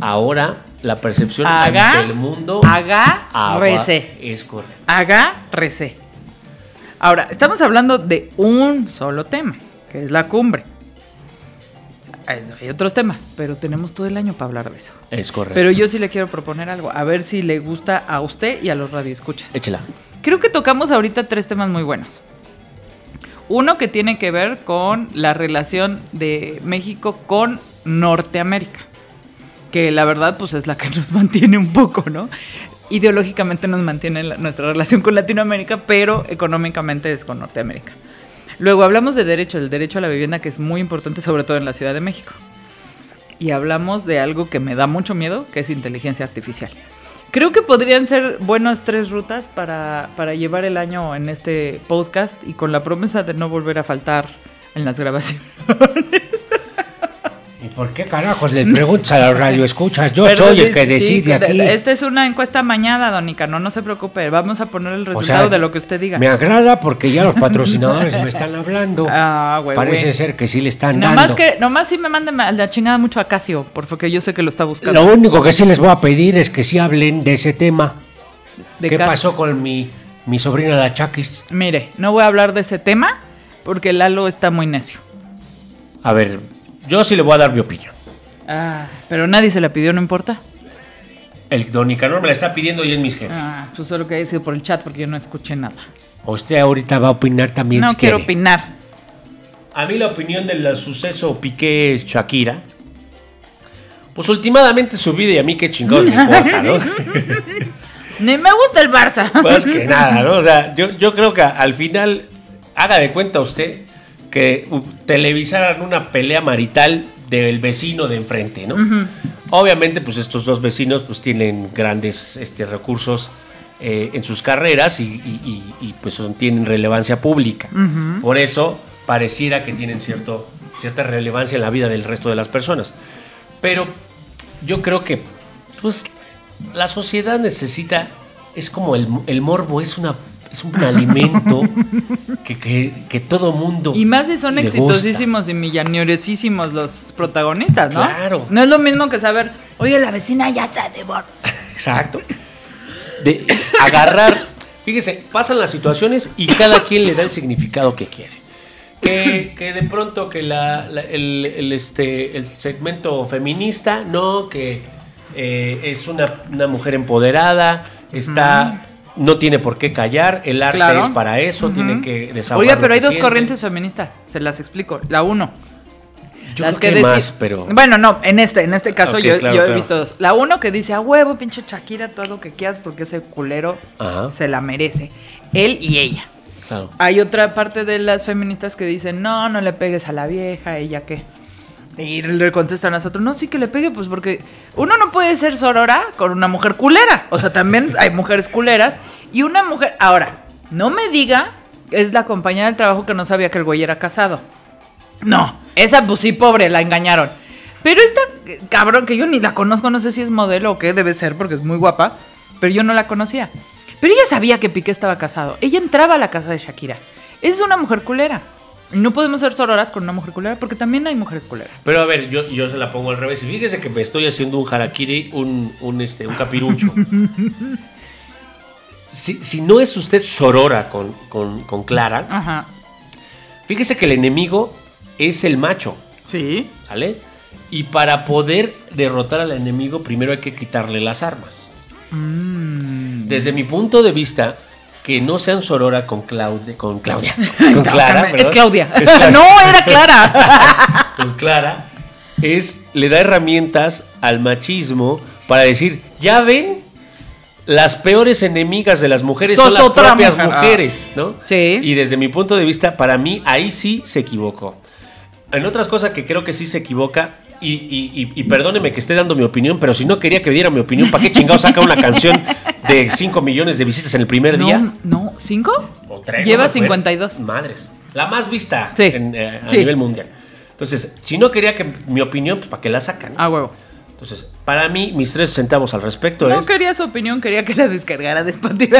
Speaker 1: ahora la percepción
Speaker 2: Haga-
Speaker 1: ante el mundo
Speaker 2: haga rece.
Speaker 1: es correcto.
Speaker 2: Agárrese. Ahora, estamos hablando de un solo tema, que es la cumbre. Hay hay otros temas, pero tenemos todo el año para hablar de eso.
Speaker 1: Es correcto.
Speaker 2: Pero yo sí le quiero proponer algo, a ver si le gusta a usted y a los radioescuchas.
Speaker 1: Échela.
Speaker 2: Creo que tocamos ahorita tres temas muy buenos. Uno que tiene que ver con la relación de México con Norteamérica, que la verdad pues es la que nos (laughs) mantiene un poco, ¿no? Ideológicamente nos mantiene la- nuestra relación con Latinoamérica, pero económicamente es con Norteamérica. Luego hablamos de derecho, el derecho a la vivienda que es muy importante sobre todo en la Ciudad de México. Y hablamos de algo que me da mucho miedo, que es inteligencia artificial. Creo que podrían ser buenas tres rutas para, para llevar el año en este podcast y con la promesa de no volver a faltar en las grabaciones. (laughs)
Speaker 5: ¿Y por qué carajos le (laughs) preguntas a los radioescuchas? Yo
Speaker 2: Pero
Speaker 5: soy el que
Speaker 2: sí,
Speaker 5: decide
Speaker 2: de-
Speaker 5: aquí.
Speaker 2: Esta es una encuesta mañana, don no se preocupe. Vamos a poner el
Speaker 5: O
Speaker 2: resultado
Speaker 5: sea,
Speaker 2: de lo que usted diga.
Speaker 5: Me agrada porque ya los patrocinadores me están hablando. (laughs)
Speaker 2: Ah, güey,
Speaker 5: Parece
Speaker 2: güey.
Speaker 5: ser que sí le están
Speaker 2: Nomás
Speaker 5: dando.
Speaker 2: que, nomás sí me manden a la chingada mucho a Casio, porque yo sé que lo está buscando.
Speaker 5: Lo único que sí les voy a pedir es que sí hablen de ese tema.
Speaker 2: De
Speaker 5: ¿Qué
Speaker 2: Casio.
Speaker 5: pasó con mi, mi sobrina la Chakis?
Speaker 2: Mire, no voy a hablar de ese tema porque Lalo está muy necio.
Speaker 1: A ver, yo sí le voy a dar mi opinión.
Speaker 2: Ah, pero nadie se la pidió, no importa.
Speaker 1: El don Nicanor me la está pidiendo y es mi jefe.
Speaker 2: Ah, pues solo que haya sido por el chat porque yo no escuché nada.
Speaker 5: Usted ahorita va a opinar también
Speaker 2: no
Speaker 5: si
Speaker 2: quiero
Speaker 5: quiere.
Speaker 2: opinar.
Speaker 1: A mí la opinión del suceso Piqué-Shakira, pues últimamente su vida y a mí qué chingados me importa, ¿no? (laughs)
Speaker 2: Ni me gusta el Barça.
Speaker 1: Más que nada, ¿no? O sea, yo, yo creo que al final, haga de cuenta usted que uh, televisaran una pelea marital del vecino de enfrente, ¿no? Obviamente, pues estos dos vecinos pues tienen grandes este, recursos eh, en sus carreras y, y- y- y, pues tienen relevancia pública. Por eso pareciera que tienen cierto, cierta relevancia en la vida del resto de las personas. Pero yo creo que, pues, la sociedad necesita, es como el, el morbo, es una es un alimento que, que, que todo mundo.
Speaker 2: Y más si son
Speaker 1: gusta.
Speaker 2: exitosísimos y millonesísimos los protagonistas, ¿no?
Speaker 1: Claro.
Speaker 2: No es lo mismo que saber, oye, la vecina ya se divorció.
Speaker 1: Exacto. De agarrar. Fíjese, pasan las situaciones y cada quien le da el significado que quiere. Que, que de pronto que la, la- el, el, este, el segmento feminista, no, que eh, es una, una mujer empoderada, está, no tiene por qué callar, el arte
Speaker 2: Claro.
Speaker 1: es para eso, tiene que desahogar.
Speaker 2: Oye,
Speaker 1: lo
Speaker 2: pero hay dos
Speaker 1: siente.
Speaker 2: corrientes feministas, se las explico. La uno.
Speaker 1: Yo
Speaker 2: las
Speaker 1: creo
Speaker 2: que
Speaker 1: que más, pero.
Speaker 2: Bueno, no, en este, en este caso yo,
Speaker 1: claro,
Speaker 2: yo he
Speaker 1: claro.
Speaker 2: visto dos. La uno que dice, a huevo, pinche Shakira, todo lo que quieras porque ese culero
Speaker 1: Ajá.
Speaker 2: se la merece. Él y ella.
Speaker 1: Claro.
Speaker 2: Hay otra parte de las feministas que dicen, no, no le pegues a la vieja, ella qué. Y le contestan a nosotros, no, sí que le pegue, pues porque uno no puede ser sorora con una mujer culera. O sea, también (laughs) hay mujeres culeras. Y una mujer, ahora, no me diga, es la compañera del trabajo que no sabía que el güey era casado. No, esa pues sí, pobre, la engañaron. Pero esta cabrón, que yo ni la conozco, no sé si es modelo o qué debe ser, porque es muy guapa, pero yo no la conocía. Pero ella sabía que Piqué estaba casado. Ella entraba a la casa de Shakira. Es una mujer culera. No podemos ser sororas con una mujer culera, porque también hay mujeres culeras.
Speaker 1: Pero a ver, yo, yo se la pongo al revés. Y fíjese que me estoy haciendo un harakiri, un, un, este, un capirucho. (laughs) si, si no es usted sorora con, con, con Clara,
Speaker 2: Ajá.
Speaker 1: fíjese que el enemigo es el macho,
Speaker 2: Sí.
Speaker 1: ¿vale? Y para poder derrotar al enemigo, primero hay que quitarle las armas. Desde mi punto de vista, que no sean sorora con Claudia, con Claudia, (laughs) con Clara,
Speaker 2: es. Claudia.
Speaker 1: Es (laughs) Clara.
Speaker 2: no, era Clara. (laughs)
Speaker 1: con Clara es le da herramientas al machismo para decir, ya ven, las peores enemigas de las mujeres
Speaker 2: Sos
Speaker 1: son las propias
Speaker 2: mujer. Ah.
Speaker 1: mujeres, ¿no?
Speaker 2: Sí.
Speaker 1: Y desde mi punto de vista, para mí ahí sí se equivocó. En otras cosas que creo que sí se equivoca, y, y- y- perdóneme que esté dando mi opinión, pero si no quería que diera mi opinión, ¿para qué chingado saca una canción de 5 millones de visitas en el primer día?
Speaker 2: No, no, ¿cinco?
Speaker 1: O tres,
Speaker 2: Lleva
Speaker 1: no me acuerdo.
Speaker 2: 52.
Speaker 1: Madres. La más vista
Speaker 2: Sí.
Speaker 1: en, eh, a
Speaker 2: Sí.
Speaker 1: nivel mundial. Entonces, si no quería que mi opinión, pues ¿para qué la sacan?
Speaker 2: A huevo.
Speaker 1: Entonces, para mí, mis tres centavos al respecto
Speaker 2: No
Speaker 1: es...
Speaker 2: quería su opinión, quería que la descargara de Spotify.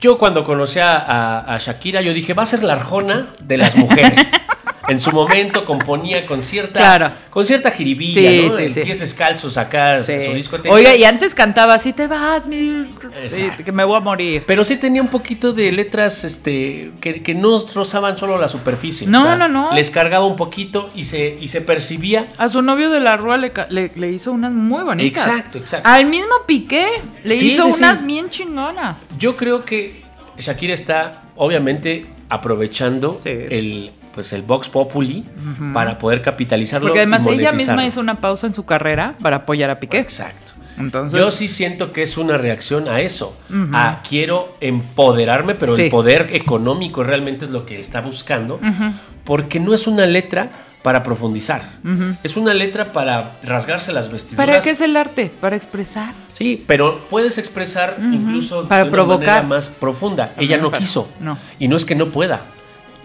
Speaker 1: Yo cuando conocí a, a- a Shakira, yo dije, va a ser la arjona de las mujeres. (laughs) en su momento componía con cierta,
Speaker 2: Claro.
Speaker 1: con cierta jiribilla,
Speaker 2: Sí,
Speaker 1: ¿no?
Speaker 2: sí, sí.
Speaker 1: pies descalzos acá, su disco tenía-
Speaker 2: Oiga, y antes cantaba así, te vas, que me voy a morir.
Speaker 1: Pero sí tenía un poquito de letras este, que, que no rozaban solo la superficie.
Speaker 2: No, no, no.
Speaker 1: Les cargaba un poquito y se, y se percibía.
Speaker 2: A su novio de la Rúa le, le- le hizo unas muy bonitas.
Speaker 1: Exacto, exacto.
Speaker 2: Al mismo Piqué le hizo unas bien chingonas.
Speaker 1: Yo creo que Shakira está, obviamente, aprovechando
Speaker 2: Sí.
Speaker 1: el, pues, el Vox Populi para poder capitalizarlo.
Speaker 2: Porque además
Speaker 1: y
Speaker 2: ella misma hizo una pausa en su carrera para apoyar a Piqué.
Speaker 1: Exacto.
Speaker 2: Entonces,
Speaker 1: Yo sí siento que es una reacción a eso. A quiero empoderarme, pero
Speaker 2: Sí.
Speaker 1: el poder económico realmente es lo que está buscando. Porque no es una letra para profundizar. Es una letra para rasgarse las vestiduras.
Speaker 2: ¿para qué es el arte? Para expresar.
Speaker 1: Sí, pero puedes expresar incluso
Speaker 2: Para
Speaker 1: de una manera más profunda. Ella no
Speaker 2: para-
Speaker 1: quiso.
Speaker 2: no.
Speaker 1: Y no es que no pueda.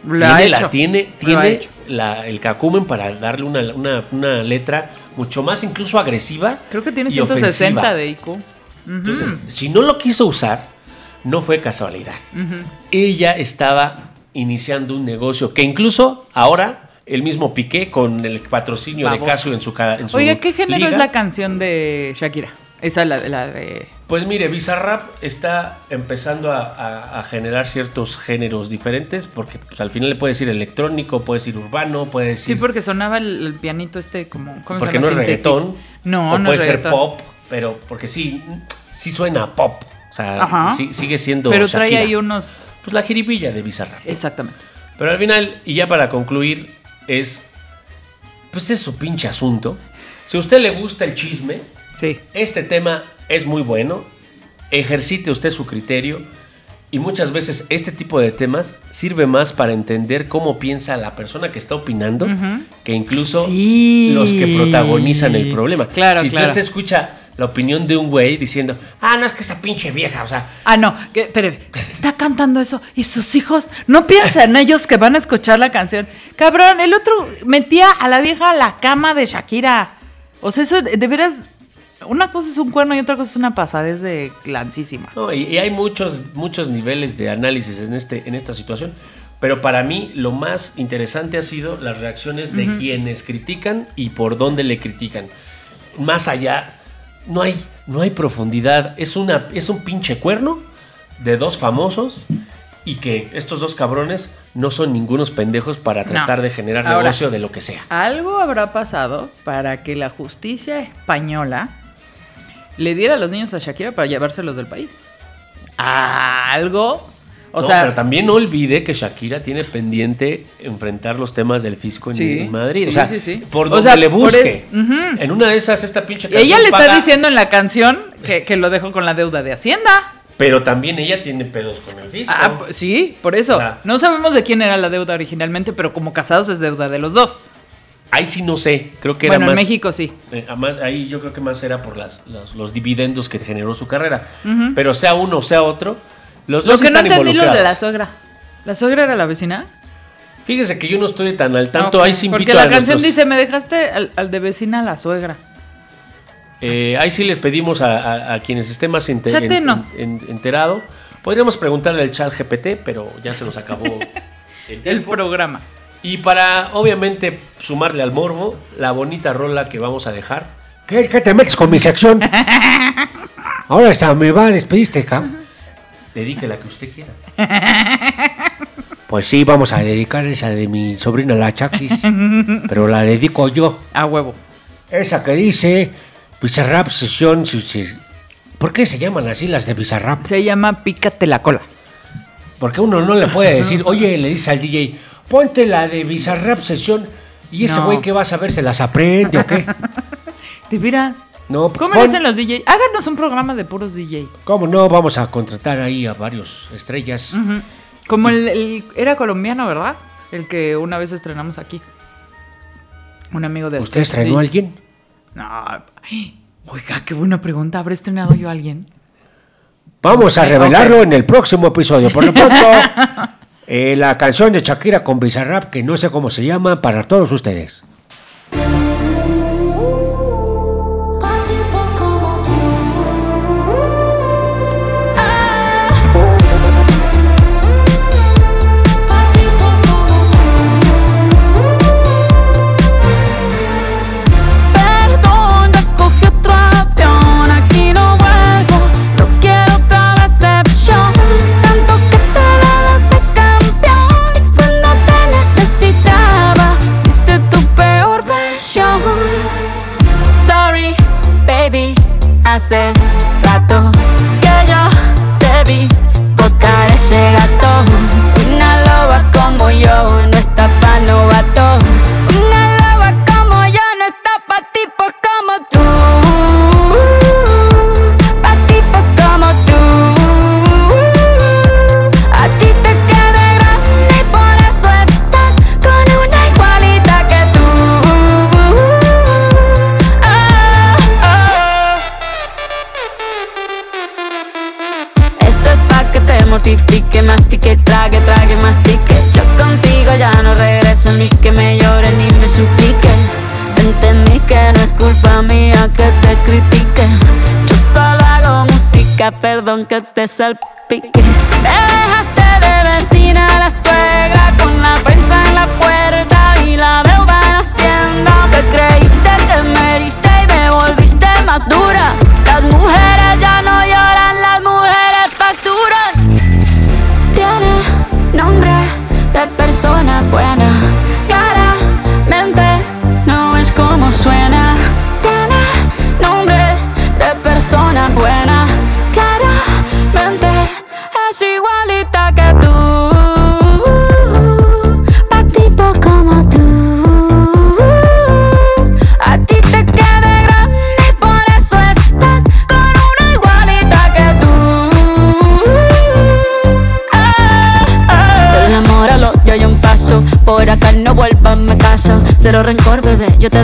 Speaker 1: Tiene la- tiene, tiene la- el cacumen para darle una, una- una letra mucho más incluso agresiva.
Speaker 2: Creo que tiene
Speaker 1: y
Speaker 2: 160
Speaker 1: ofensiva.
Speaker 2: de IQ.
Speaker 1: Entonces, si no lo quiso usar, no fue casualidad. Ella estaba iniciando un negocio que incluso ahora el mismo Piqué con el patrocinio de Casio en su, en su
Speaker 2: Oiga, ¿qué género
Speaker 1: liga,
Speaker 2: es la canción de Shakira? Esa la, la de...
Speaker 1: Pues mire, Bizarrap está empezando a, a- a generar ciertos géneros diferentes, porque pues, al final le puede decir electrónico, puede decir urbano, puede decir...
Speaker 2: Sí, porque sonaba el, el pianito este como... ¿cómo se
Speaker 1: porque no es reggaetón.
Speaker 2: No,
Speaker 1: o
Speaker 2: no
Speaker 1: puede
Speaker 2: es
Speaker 1: ser pop, pero porque sí, sí suena a pop. O sea, sí- sigue siendo
Speaker 2: Pero trae ahí unos...
Speaker 1: Pues la jiribilla de Bizarrap.
Speaker 2: Exactamente.
Speaker 1: Pero al final, y ya para concluir, es... Pues es su pinche asunto. Si a usted le gusta el chisme,
Speaker 2: Sí.
Speaker 1: este tema es muy bueno. Ejercite usted su criterio. Y muchas veces este tipo de temas sirve más para entender cómo piensa la persona que está opinando que incluso
Speaker 2: Sí.
Speaker 1: los que protagonizan el problema.
Speaker 2: Claro,
Speaker 1: si
Speaker 2: claro.
Speaker 1: usted escucha la opinión de un güey diciendo, ah, no es que esa pinche vieja, o sea,
Speaker 2: Ah, no, que, pero está cantando eso y sus hijos no piensan ellos que van a escuchar la canción. Cabrón, el otro metía a la vieja a la cama de Shakira. O sea, eso de veras, una cosa es un cuerno y otra cosa es una pasadez de glancísima.
Speaker 1: No, y, y hay muchos, muchos niveles de análisis en, este, en esta situación. Pero para mí lo más interesante ha sido las reacciones de quienes critican y por dónde le critican. Más allá, no hay, no hay profundidad. Es, una, es un pinche cuerno de dos famosos y que estos dos cabrones no son ningunos pendejos para tratar de generar
Speaker 2: Ahora-
Speaker 1: negocio de lo que sea.
Speaker 2: Algo habrá pasado para que la justicia española le diera a los niños a Shakira para llevárselos del país. Algo. O
Speaker 1: No,
Speaker 2: sea,
Speaker 1: pero también no olvide que Shakira tiene pendiente enfrentar los temas del fisco en,
Speaker 2: Sí,
Speaker 1: en Madrid.
Speaker 2: sí,
Speaker 1: o sea,
Speaker 2: sí, sí.
Speaker 1: por
Speaker 2: O
Speaker 1: donde
Speaker 2: sea,
Speaker 1: le busque.
Speaker 2: el-.
Speaker 1: En una de esas, esta pinche
Speaker 2: ella
Speaker 1: canción
Speaker 2: le está
Speaker 1: paga,
Speaker 2: diciendo en la canción que, que lo dejó con la deuda de Hacienda.
Speaker 1: Pero también ella tiene pedos con el fisco.
Speaker 2: Ah, sí, por eso.
Speaker 1: O sea-
Speaker 2: no sabemos de quién era la deuda originalmente, pero como casados es deuda de los dos.
Speaker 1: Ahí sí no sé. Creo que era
Speaker 2: Bueno, en
Speaker 1: más.
Speaker 2: México sí.
Speaker 1: eh, además, ahí yo creo que más era por las, los dividendos que generó su carrera. Pero sea uno o sea otro, los
Speaker 2: Lo
Speaker 1: dos
Speaker 2: que no
Speaker 1: están
Speaker 2: entendí lo de la suegra. ¿La suegra era la vecina?
Speaker 1: Fíjese que yo no estoy tan al tanto.
Speaker 2: Ok,
Speaker 1: Ahí sí invito
Speaker 2: Porque la
Speaker 1: a
Speaker 2: canción
Speaker 1: nuestros-
Speaker 2: dice, me dejaste al, al de vecina a la suegra.
Speaker 1: Eh, ahí sí les pedimos a, a- a quienes estén más ente- en- en- en- enterado. Podríamos preguntarle al chat GPT, pero ya se nos acabó (laughs) el
Speaker 2: El programa.
Speaker 1: Y para, obviamente, sumarle al morbo, la bonita rola que vamos a dejar.
Speaker 5: ¿Qué es que te metes con mi sección? Ahora hasta me va a despedirte, cabrón.
Speaker 1: Dedique la que usted quiera.
Speaker 5: Pues sí, vamos a dedicar esa de mi sobrina la Chakis. pero la dedico yo.
Speaker 2: A huevo.
Speaker 5: Esa que dice Bizarrap Sesión. ¿Por qué se llaman así las de Bizarrap?
Speaker 2: Se llama Pícate la cola.
Speaker 5: Porque uno no le puede decir, oye, le dice al DJ, ponte la de Bizarrap Sesión. Y ese
Speaker 2: No.
Speaker 5: güey que vas a ver, ¿se las aprende o qué? (laughs)
Speaker 2: ¿Te miras?
Speaker 5: No,
Speaker 2: ¿Cómo
Speaker 5: pon-
Speaker 2: dicen los DJs? Háganos un programa de puros DJs.
Speaker 5: ¿Cómo no? Vamos a contratar ahí a varios estrellas.
Speaker 2: Como el, el- Era colombiano, ¿verdad? El que una vez estrenamos aquí. Un amigo de
Speaker 5: ¿Usted estrenó a alguien?
Speaker 2: No. ay, Oiga, qué buena pregunta. ¿Habré estrenado yo a alguien?
Speaker 5: Vamos a revelarlo en el próximo episodio. Por lo pronto, (laughs) eh, la canción de Shakira con Bizarrap, que no sé cómo se llama, para todos ustedes.
Speaker 4: Trague, trague, mastique. Yo contigo ya no regreso ni que me llore ni me suplique. Entendí que no es culpa mía que te critique. Yo solo hago música, perdón que te salpique. Te dejaste de vecina la suegra con la prensa en la puerta y la deuda en Hacienda. Te creíste que me heriste y me volviste más dura.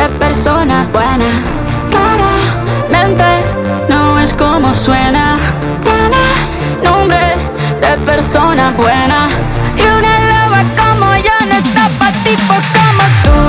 Speaker 4: de persona buena. Claramente no es como suena. Tiene nombre de persona buena. Y una loba como yo no está pa' tipos como tú.